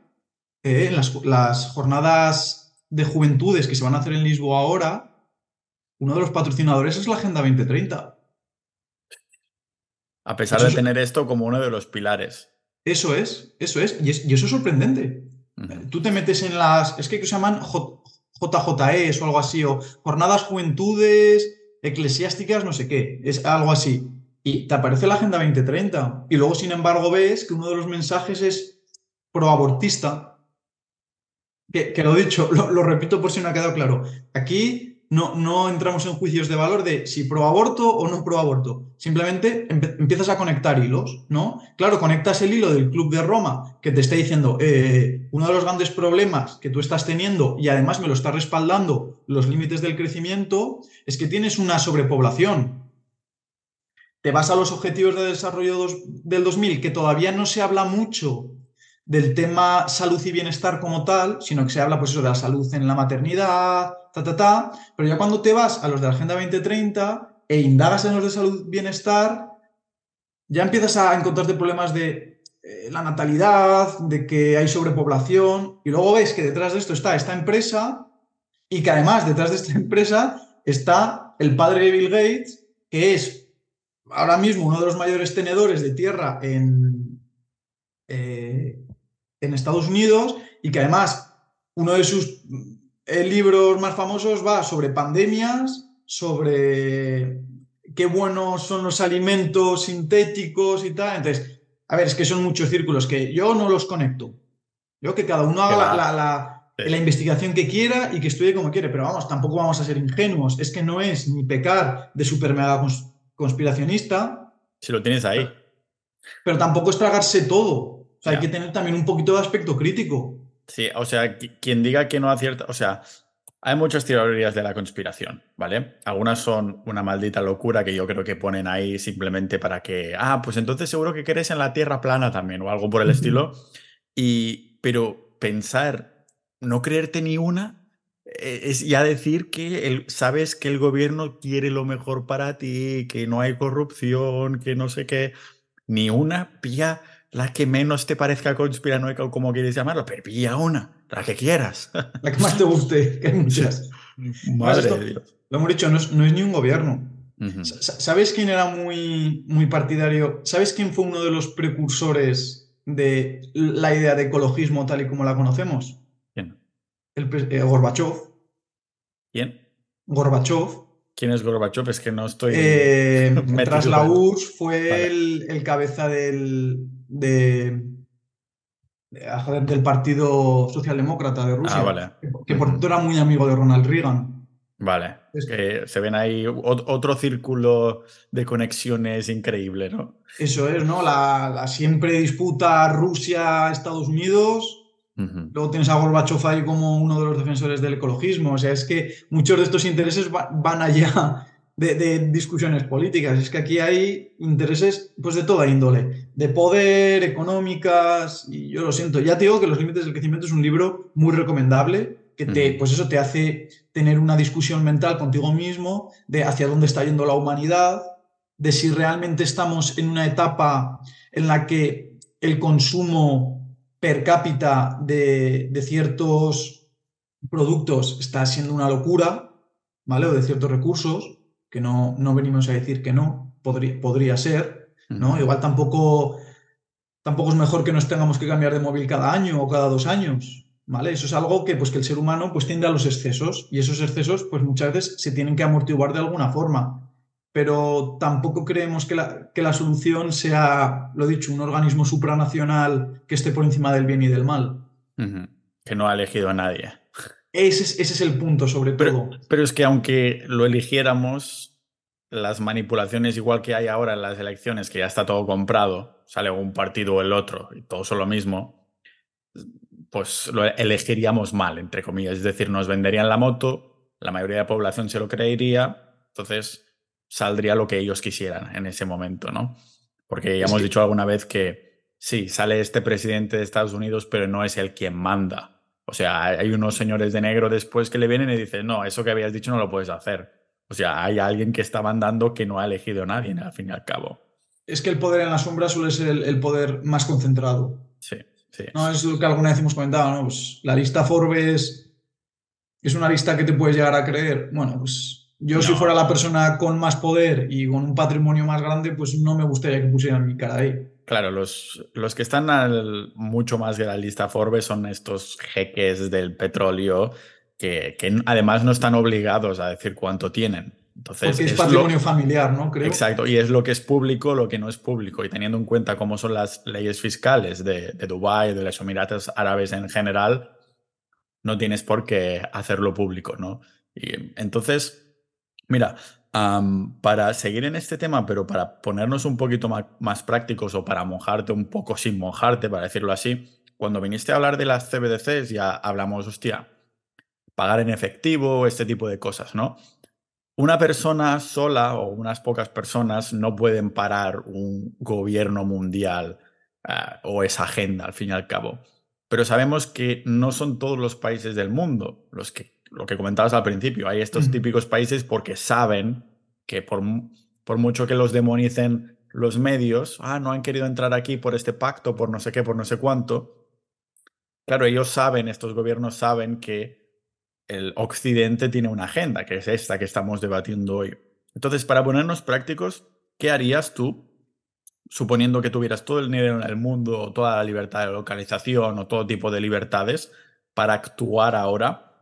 eh, en las, las jornadas de juventudes que se van a hacer en Lisboa ahora, uno de los patrocinadores es la Agenda 2030. A pesar Eso de es- tener esto como uno de los pilares. Eso es, eso es. Y, es- y eso es sorprendente. Tú te metes en las. Es que se llaman J- JJEs o algo así, o Jornadas Juventudes Eclesiásticas, no sé qué. Es algo así. Y te aparece la Agenda 2030. Y luego, sin embargo, ves que uno de los mensajes es proabortista. Que, que lo dicho, lo, lo repito por si no ha quedado claro. Aquí no, no entramos en juicios de valor de si proaborto o no proaborto. Simplemente empe- empiezas a conectar hilos, ¿no? Claro, conectas el hilo del Club de Roma que te está diciendo eh, uno de los grandes problemas que tú estás teniendo y además me lo está respaldando los límites del crecimiento es que tienes una sobrepoblación. Te vas a los objetivos de desarrollo dos- del 2000 que todavía no se habla mucho del tema salud y bienestar como tal, sino que se habla pues eso de la salud en la maternidad, ta, ta, ta, pero ya cuando te vas a los de la Agenda 2030 e indagas en los de salud y bienestar, ya empiezas a encontrarte problemas de eh, la natalidad, de que hay sobrepoblación, y luego ves que detrás de esto está esta empresa y que además detrás de esta empresa está el padre de Bill Gates, que es ahora mismo uno de los mayores tenedores de tierra en, eh, en Estados Unidos y que además uno de sus eh, libros más famosos va sobre pandemias, sobre qué buenos son los alimentos sintéticos y tal. Entonces, a ver, es que son muchos círculos que yo no los conecto. Yo que cada uno haga la, la, investigación que quiera y que estudie como quiere, pero vamos, tampoco vamos a ser ingenuos. Es que no es ni pecar de super mega conspiracionista. Si lo tienes ahí. Pero, tampoco es tragarse todo. O sea, hay que tener también un poquito de aspecto crítico. Sí, o sea, quien diga que no acierta, o sea, hay muchas teorías de la conspiración, ¿vale? Algunas son una maldita locura que yo creo que ponen ahí simplemente para que, ah, pues entonces seguro que crees en la Tierra plana también o algo por el estilo. Y, pero pensar, no creerte ni una, e, es ya decir que el, sabes que el gobierno quiere lo mejor para ti, que no hay corrupción, que no sé qué, ni una, pilla la que menos te parezca conspiranoica o como quieres llamarlo, pero pilla una, la que quieras. La que más te guste, que hay muchas. Madre de Dios. Lo hemos dicho, no es, ni un gobierno. ¿Sabes quién era muy, muy partidario? ¿Sabes quién fue uno de los precursores de la idea de ecologismo tal y como la conocemos? ¿Quién? El, eh, Gorbachev. ¿Quién? Gorbachev. ¿Quién es Gorbachev? Es que no estoy. Eh, tras la URSS fue el, cabeza del, de, del Partido Socialdemócrata de Rusia. Ah, vale. Que, por cierto era muy amigo de Ronald Reagan. Vale. Es que se ven ahí otro círculo de conexiones increíble, ¿no? Eso es, ¿no? La, siempre disputa Rusia-Estados Unidos. Luego tienes a Gorbachev ahí como uno de los defensores del ecologismo. O sea, es que muchos de estos intereses van allá de, discusiones políticas. Es que aquí hay intereses pues, de toda índole, de poder, económicas, y yo lo siento. Ya te digo que Los Límites del Crecimiento es un libro muy recomendable, que te, pues eso te hace tener una discusión mental contigo mismo de hacia dónde está yendo la humanidad, de si realmente estamos en una etapa en la que el consumo per cápita de, de ciertos productos está siendo una locura, ¿vale? O de ciertos recursos, que no, no venimos a decir que no, podría, podría ser, ¿no? Igual tampoco, tampoco es mejor que nos tengamos que cambiar de móvil cada año o cada dos años, ¿vale? Eso es algo que, pues, que el ser humano pues, tiende a los excesos y esos excesos pues, muchas veces se tienen que amortiguar de alguna forma. Pero tampoco creemos que la, que la solución sea, lo dicho, un organismo supranacional que esté por encima del bien y del mal. Que no ha elegido a nadie. Ese es, el punto, sobre todo. Pero es que aunque lo eligiéramos, las manipulaciones, igual que hay ahora en las elecciones, que ya está todo comprado, sale un partido o el otro y todo son lo mismo, pues lo elegiríamos mal, entre comillas. Es decir, nos venderían la moto, la mayoría de la población se lo creería, entonces saldría lo que ellos quisieran en ese momento, ¿no? Porque ya hemos dicho alguna vez que sí, sale este presidente de Estados Unidos, pero no es el quien manda. O sea, hay unos señores de negro después que le vienen y dicen, no, eso que habías dicho no lo puedes hacer. O sea, hay alguien que está mandando que no ha elegido a nadie, al fin y al cabo. Es que el poder en la sombra suele ser el, poder más concentrado. Sí, sí. No, es lo que alguna vez hemos comentado, ¿no? Pues la lista Forbes es una lista que te puedes llegar a creer. Bueno, pues yo si fuera la persona con más poder y con un patrimonio más grande, pues no me gustaría que pusieran mi cara ahí. Claro, los, los que están al, mucho más de la lista Forbes son estos jeques del petróleo que, que, además no están obligados a decir cuánto tienen. Entonces, Porque es, patrimonio familiar, ¿no? Creo. Exacto, y es lo que es público, lo que no es público. Y teniendo en cuenta cómo son las leyes fiscales de, de Dubái, de los Emiratos Árabes en general, no tienes por qué hacerlo público, ¿no? Y entonces, mira, para seguir en este tema, pero para ponernos un poquito más, prácticos o para mojarte un poco sin mojarte, para decirlo así, cuando viniste a hablar de las CBDCs ya hablamos, hostia, pagar en efectivo, este tipo de cosas, ¿no? Una persona sola o unas pocas personas no pueden parar un gobierno mundial ah, o esa agenda, al fin y al cabo. Pero sabemos que no son todos los países del mundo los que lo que comentabas al principio, hay estos típicos países porque saben que por, por mucho que los demonicen los medios, ah, no han querido entrar aquí por este pacto, por no sé qué, por no sé cuánto. Claro, ellos saben, estos gobiernos saben que el Occidente tiene una agenda, que es esta que estamos debatiendo hoy. Entonces, para ponernos prácticos, ¿qué harías tú suponiendo que tuvieras todo el dinero en el mundo, toda la libertad de localización o todo tipo de libertades, para actuar ahora,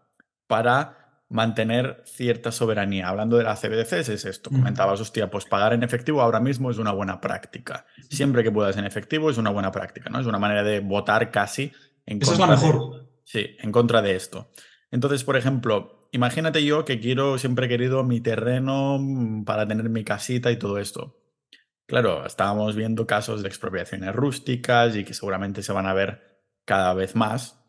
para mantener cierta soberanía. Hablando de la CBDCs es esto. Comentabas, hostia, pues pagar en efectivo ahora mismo es una buena práctica. Siempre que puedas en efectivo es una buena práctica, ¿no? Es una manera de votar casi en contra. es la mejor. sí, en contra de esto. Entonces, por ejemplo, imagínate yo que quiero, siempre he querido mi terreno para tener mi casita y todo esto. Claro, estábamos viendo casos de expropiaciones rústicas y que seguramente se van a ver cada vez más.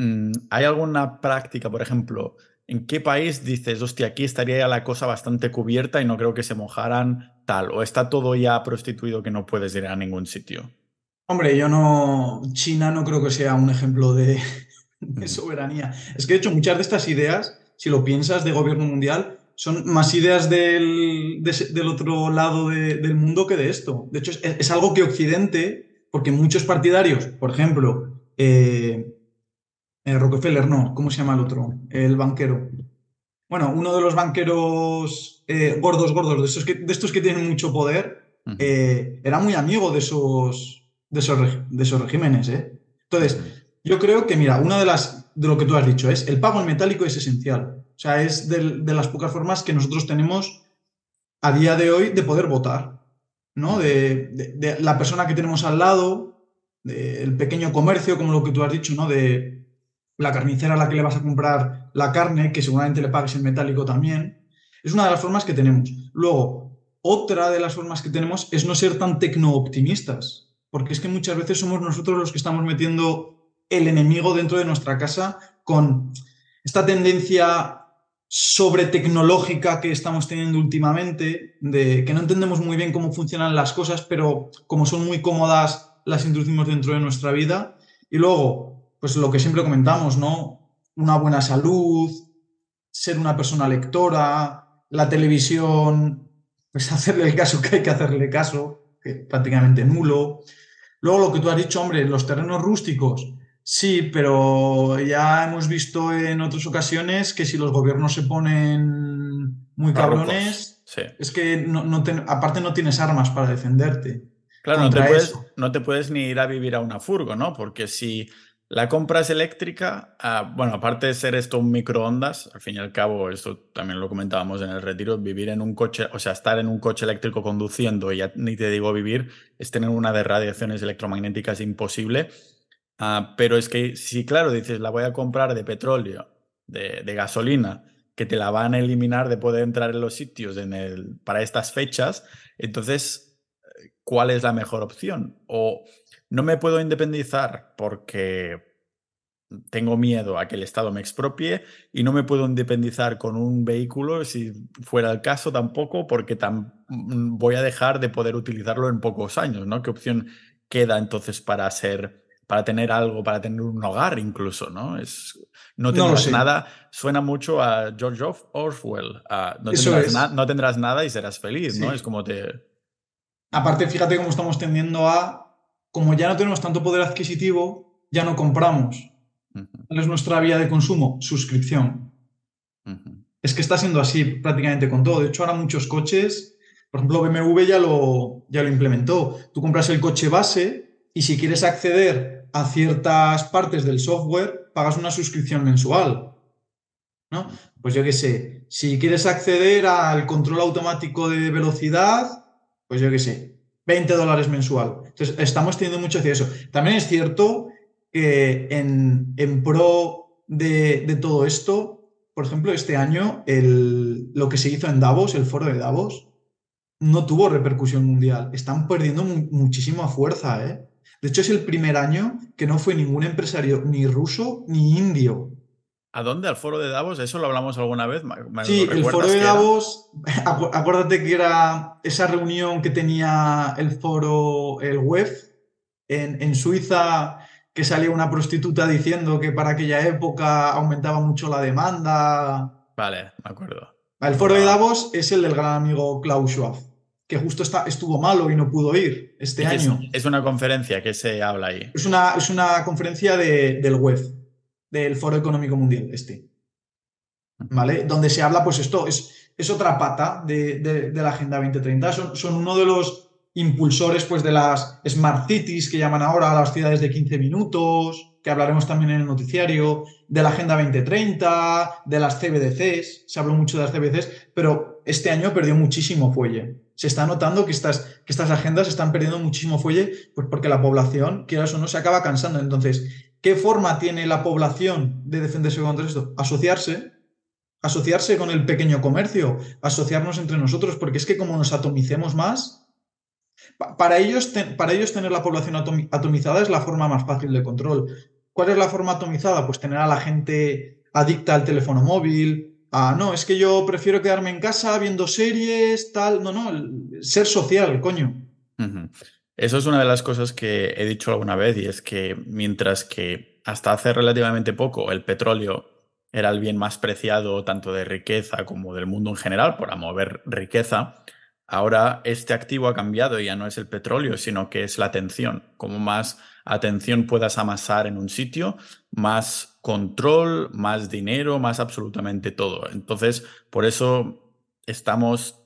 Mm, ¿Hay alguna práctica, por ejemplo, ¿En qué país dices, hostia, aquí estaría ya la cosa bastante cubierta y no creo que se mojaran tal? ¿O está todo ya prostituido que no puedes ir a ningún sitio? Hombre, yo no. China no creo que sea un ejemplo de, soberanía. Es que, de hecho, muchas de estas ideas, si lo piensas, de gobierno mundial, son más ideas del, otro lado del mundo que de esto. De hecho, es, algo que Occidente, porque muchos partidarios, por ejemplo, eh, eh, Rockefeller, no, ¿cómo se llama el otro? El banquero. Bueno, uno de los banqueros eh, gordos, gordos, de, esos que, de estos que tienen mucho poder, eh, era muy amigo de esos, de esos, de esos regímenes. Entonces, yo creo que, mira, una de las, de lo que tú has dicho es, el pago en metálico es esencial. O sea, es de, las pocas formas que nosotros tenemos a día de hoy de poder votar, ¿no? De, de la persona que tenemos al lado, del pequeño comercio, como lo que tú has dicho, ¿no? De, la carnicera a la que le vas a comprar la carne, que seguramente le pagues en metálico también. Es una de las formas que tenemos. Luego, otra de las formas que tenemos es no ser tan tecno-optimistas, porque es que muchas veces somos nosotros los que estamos metiendo el enemigo dentro de nuestra casa con esta tendencia sobre tecnológica que estamos teniendo últimamente, de que no entendemos muy bien cómo funcionan las cosas, pero como son muy cómodas, las introducimos dentro de nuestra vida. Y luego, pues lo que siempre comentamos, ¿no? Una buena salud, ser una persona lectora, la televisión, pues hacerle el caso que hay que hacerle caso, que prácticamente nulo. Luego lo que tú has dicho, hombre, los terrenos rústicos, sí, pero ya hemos visto en otras ocasiones que si los gobiernos se ponen muy cabrones, es que no, aparte no tienes armas para defenderte. Claro, no te, puedes, no te, puedes, ni ir a vivir a una furgo, ¿no? Porque si la compra es eléctrica, ah, bueno, aparte de ser esto un microondas, al fin y al cabo, esto también lo comentábamos en el retiro, vivir en un coche, o sea, estar en un coche eléctrico conduciendo, y ya ni te digo vivir, es tener una de radiaciones electromagnéticas imposible. Ah, pero es que si, claro, dices, la voy a comprar de petróleo, de, gasolina, que te la van a eliminar de poder entrar en los sitios en el, para estas fechas, entonces, ¿cuál es la mejor opción? O no me puedo independizar porque tengo miedo a que el Estado me expropie y no me puedo independizar con un vehículo si fuera el caso tampoco porque mm, voy a dejar de poder utilizarlo en pocos años, ¿no? ¿Qué opción queda entonces para ser para tener algo, para tener un hogar incluso, ¿no? Es, no tendrás nada, suena mucho a George Orwell, no, tendrás no, tendrás nada y serás feliz, ¿no? Es como te... Aparte, fíjate cómo estamos tendiendo a como ya no tenemos tanto poder adquisitivo, ya no compramos. ¿Cuál es nuestra vía de consumo? Suscripción. Es que está siendo así prácticamente con todo. De hecho, ahora muchos coches, por ejemplo, BMW ya lo, ya lo implementó. Tú compras el coche base y si quieres acceder a ciertas partes del software, pagas una suscripción mensual. ¿no? Pues yo qué sé, si quieres acceder al control automático de velocidad, pues yo qué sé, 20 dólares mensual. Estamos teniendo mucho hacia eso. También es cierto que en, pro de, todo esto, por ejemplo, este año el, lo que se hizo en Davos, el foro de Davos, no tuvo repercusión mundial. Están perdiendo muchísima fuerza. ¿eh? De hecho, es el primer año que no fue ningún empresario ni ruso ni indio ¿A dónde? ¿Al foro de Davos? ¿Eso lo hablamos alguna vez? sí, el foro de Davos, acuérdate que era esa reunión que tenía el foro, el web, en, Suiza, que salía una prostituta diciendo que para aquella época aumentaba mucho la demanda. Vale, me acuerdo. El foro de Davos es el del gran amigo Klaus Schwab, que justo está, estuvo malo y no pudo ir este año. Es, una conferencia que se habla ahí. Es una, es una conferencia del web del Foro Económico Mundial, este. ¿Vale? Donde se habla, pues esto es, es otra pata de, la Agenda 2030. Son, son, uno de los impulsores pues, de las Smart Cities que llaman ahora a las ciudades de 15 minutos, que hablaremos también en el noticiario, de la Agenda 2030, de las CBDCs, se habló mucho de las CBDCs, pero este año perdió muchísimo fuelle. Se está notando que estas, que estas agendas están perdiendo muchísimo fuelle pues porque la población, quieras o no, se acaba cansando. Entonces, ¿qué forma tiene la población de defenderse contra esto? Asociarse, asociarse con el pequeño comercio, asociarnos entre nosotros, porque es que como nos atomicemos más, para ellos, para ellos tener la población atomizada es la forma más fácil de control. ¿Cuál es la forma atomizada? Pues tener a la gente adicta al teléfono móvil. Ah, no, es que yo prefiero quedarme en casa viendo series, tal. No, no, ser social, coño. Eso es una de las cosas que he dicho alguna vez y es que mientras que hasta hace relativamente poco el petróleo era el bien más preciado tanto de riqueza como del mundo en general por mover riqueza, Ahora este activo ha cambiado y ya no es el petróleo, sino que es la atención. Como más atención puedas amasar en un sitio, más control, más dinero, más absolutamente todo. Entonces, por eso estamos,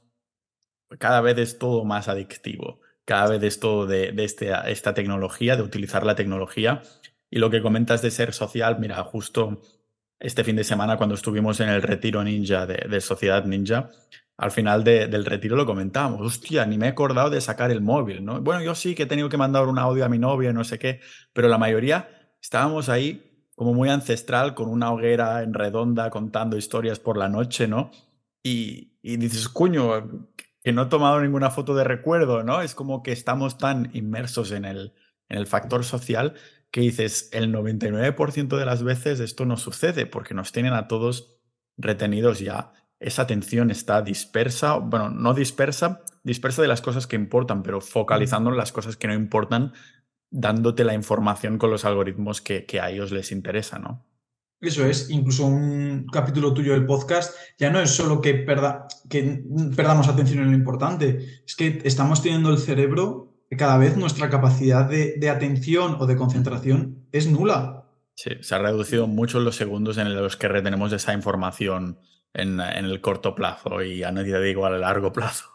cada vez es todo más adictivo, cada vez es todo de, este, esta tecnología, de utilizar la tecnología. Y lo que comentas de ser social, mira, justo este fin de semana cuando estuvimos en el retiro ninja de Sociedad Ninja, al final del retiro lo comentábamos. Hostia, ni me he acordado de sacar el móvil, ¿no? Bueno, yo sí que he tenido que mandar un audio a mi novia, no sé qué, pero la mayoría estábamos ahí como muy ancestral, con una hoguera en redonda contando historias por la noche, ¿no? Y, y dices, cuño, que no he tomado ninguna foto de recuerdo, ¿no? Es como que estamos tan inmersos en el, en el factor social que dices, el 99% de las veces esto no sucede porque nos tienen a todos retenidos ya esa atención está dispersa, bueno, no dispersa, dispersa de las cosas que importan, pero focalizando en las cosas que no importan, dándote la información con los algoritmos que, a ellos les interesa, ¿no? Eso es, incluso un capítulo tuyo del podcast ya no es solo que, perda, que perdamos atención en lo importante, es que estamos teniendo el cerebro que cada vez nuestra capacidad de, de atención o de concentración es nula. Sí, se ha reducido mucho los segundos en los que retenemos esa información en, el corto plazo y a nadie digo a largo plazo.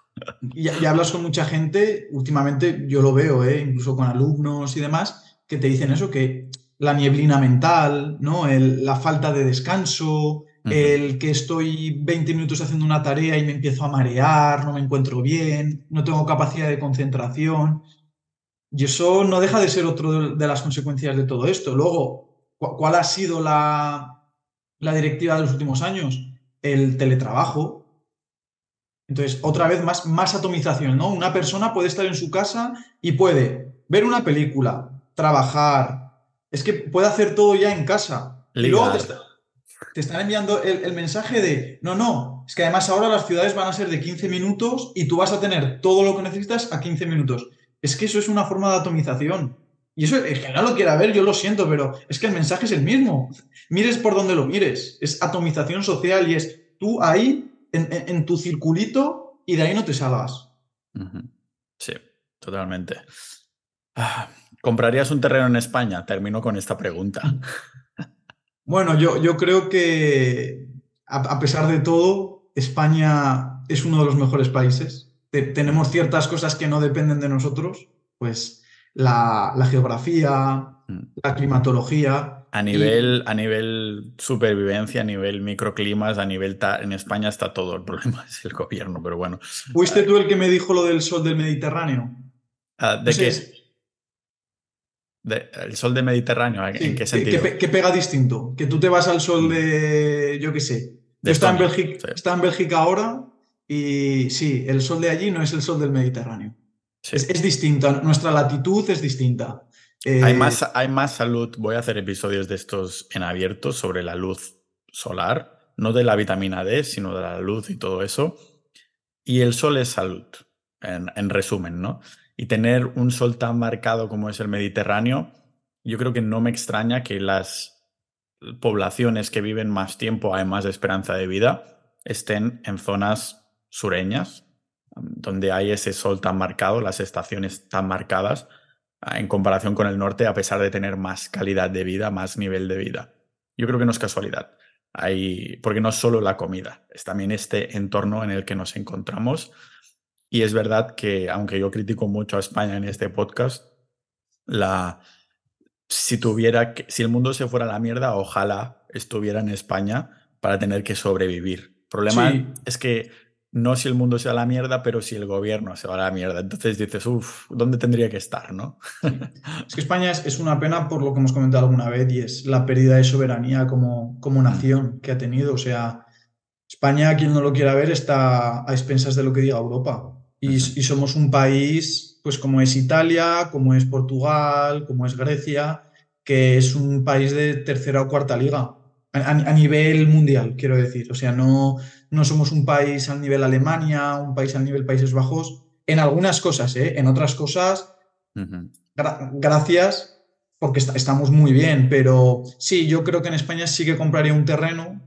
Y, hablas con mucha gente, últimamente yo lo veo, ¿eh? incluso con alumnos y demás, que te dicen eso, que la nieblina mental, ¿no? la falta de descanso, el que estoy 20 minutos haciendo una tarea y me empiezo a marear, no me encuentro bien, no tengo capacidad de concentración. Y eso no deja de ser otro de las consecuencias de todo esto. Luego, ¿cuál ha sido la, la directiva de los últimos años? el teletrabajo. Entonces, otra vez más, más atomización, ¿no? Una persona puede estar en su casa y puede ver una película, trabajar, es que puede hacer todo ya en casa. Y luego te, están enviando el, mensaje de, no, no, es que además ahora las ciudades van a ser de 15 minutos y tú vas a tener todo lo que necesitas a 15 minutos. Es que eso es una forma de atomización. Y eso, el que no lo quiera ver, yo lo siento, pero es que el mensaje es el mismo. Mires por donde lo mires. Es atomización social y es tú ahí, en, tu circulito, y de ahí no te salgas. Sí, totalmente. Ah, ¿Comprarías un terreno en España? Termino con esta pregunta. Bueno, yo, yo creo que a, pesar de todo, España es uno de los mejores países. tenemos ciertas cosas que no dependen de nosotros, pues la, geografía, mm. la climatología. A nivel, a nivel supervivencia, a nivel microclimas, a nivel... en España está todo, el problema es el gobierno, pero bueno. ¿Fuiste tú el que me dijo lo del sol del Mediterráneo? Ah, ¿De qué? ¿El sol del Mediterráneo? ¿En qué sentido? Que, pega distinto. Que tú te vas al sol mm. de, yo qué sé. está, en Bélgica, está en Bélgica ahora y sí, el sol de allí no es el sol del Mediterráneo. Es, distinta, nuestra latitud es distinta. hay, eh, más, hay más salud, voy a hacer episodios de estos en abierto sobre la luz solar, no de la vitamina D, sino de la luz y todo eso. Y el sol es salud, en, resumen, ¿no? Y tener un sol tan marcado como es el Mediterráneo, yo creo que no me extraña que las poblaciones que viven más tiempo, además de esperanza de vida, estén en zonas sureñas, donde hay ese sol tan marcado, las estaciones tan marcadas, ah, en comparación con el norte, a pesar de tener más calidad de vida, más nivel de vida. Yo creo que no es casualidad. Hay, porque no es solo la comida, es también este entorno en el que nos encontramos. Y es verdad que, aunque yo critico mucho a España en este podcast, la, si tuviera que, si el mundo se fuera a la mierda, ojalá estuviera en España para tener que sobrevivir. El problema es que no si el mundo se va a la mierda, pero si el gobierno se va a la mierda. Entonces dices, uff, ¿dónde tendría que estar, no? Es que España es, una pena por lo que hemos comentado alguna vez y es la pérdida de soberanía como, como nación que ha tenido. O sea, España, quien no lo quiera ver, está a expensas de lo que diga Europa. Y, y somos un país, pues como es Italia, como es Portugal, como es Grecia, que es un país de tercera o cuarta liga a, nivel mundial, quiero decir. O sea, no, no somos un país al nivel Alemania, un país al nivel Países Bajos. En algunas cosas, ¿eh? En otras cosas, gracias, porque estamos muy bien. Pero sí, yo creo que en España sí que compraría un terreno,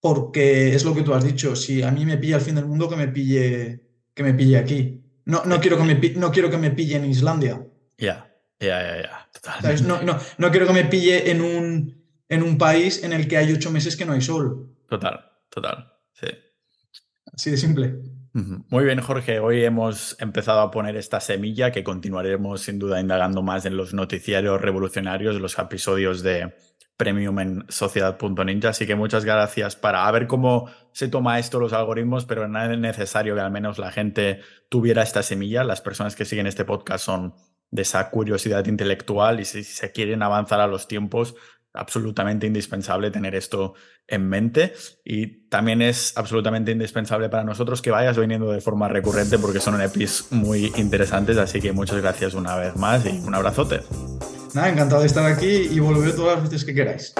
porque es lo que tú has dicho. Si a mí me pilla el fin del mundo, que me pille, que me pille aquí. No, no, quiero, que me, no quiero que me pille en Islandia. Ya, ya, ya, ya. No, no, no quiero que me pille en un en un país en el que hay ocho meses que no hay sol. Total, total, sí. Así de simple. Muy bien, Jorge. Hoy hemos empezado a poner esta semilla que continuaremos sin duda indagando más en los noticiarios revolucionarios, los episodios de Premium en Sociedad.ninja. Así que muchas gracias para ver cómo se toma esto los algoritmos, pero no es necesario que al menos la gente tuviera esta semilla. Las personas que siguen este podcast son de esa curiosidad intelectual y si se quieren avanzar a los tiempos, absolutamente indispensable tener esto en mente y también es absolutamente indispensable para nosotros que vayas viniendo de forma recurrente porque son EPIs muy interesantes, así que muchas gracias una vez más y un abrazote. Nada, encantado de estar aquí y volver todas las veces que queráis.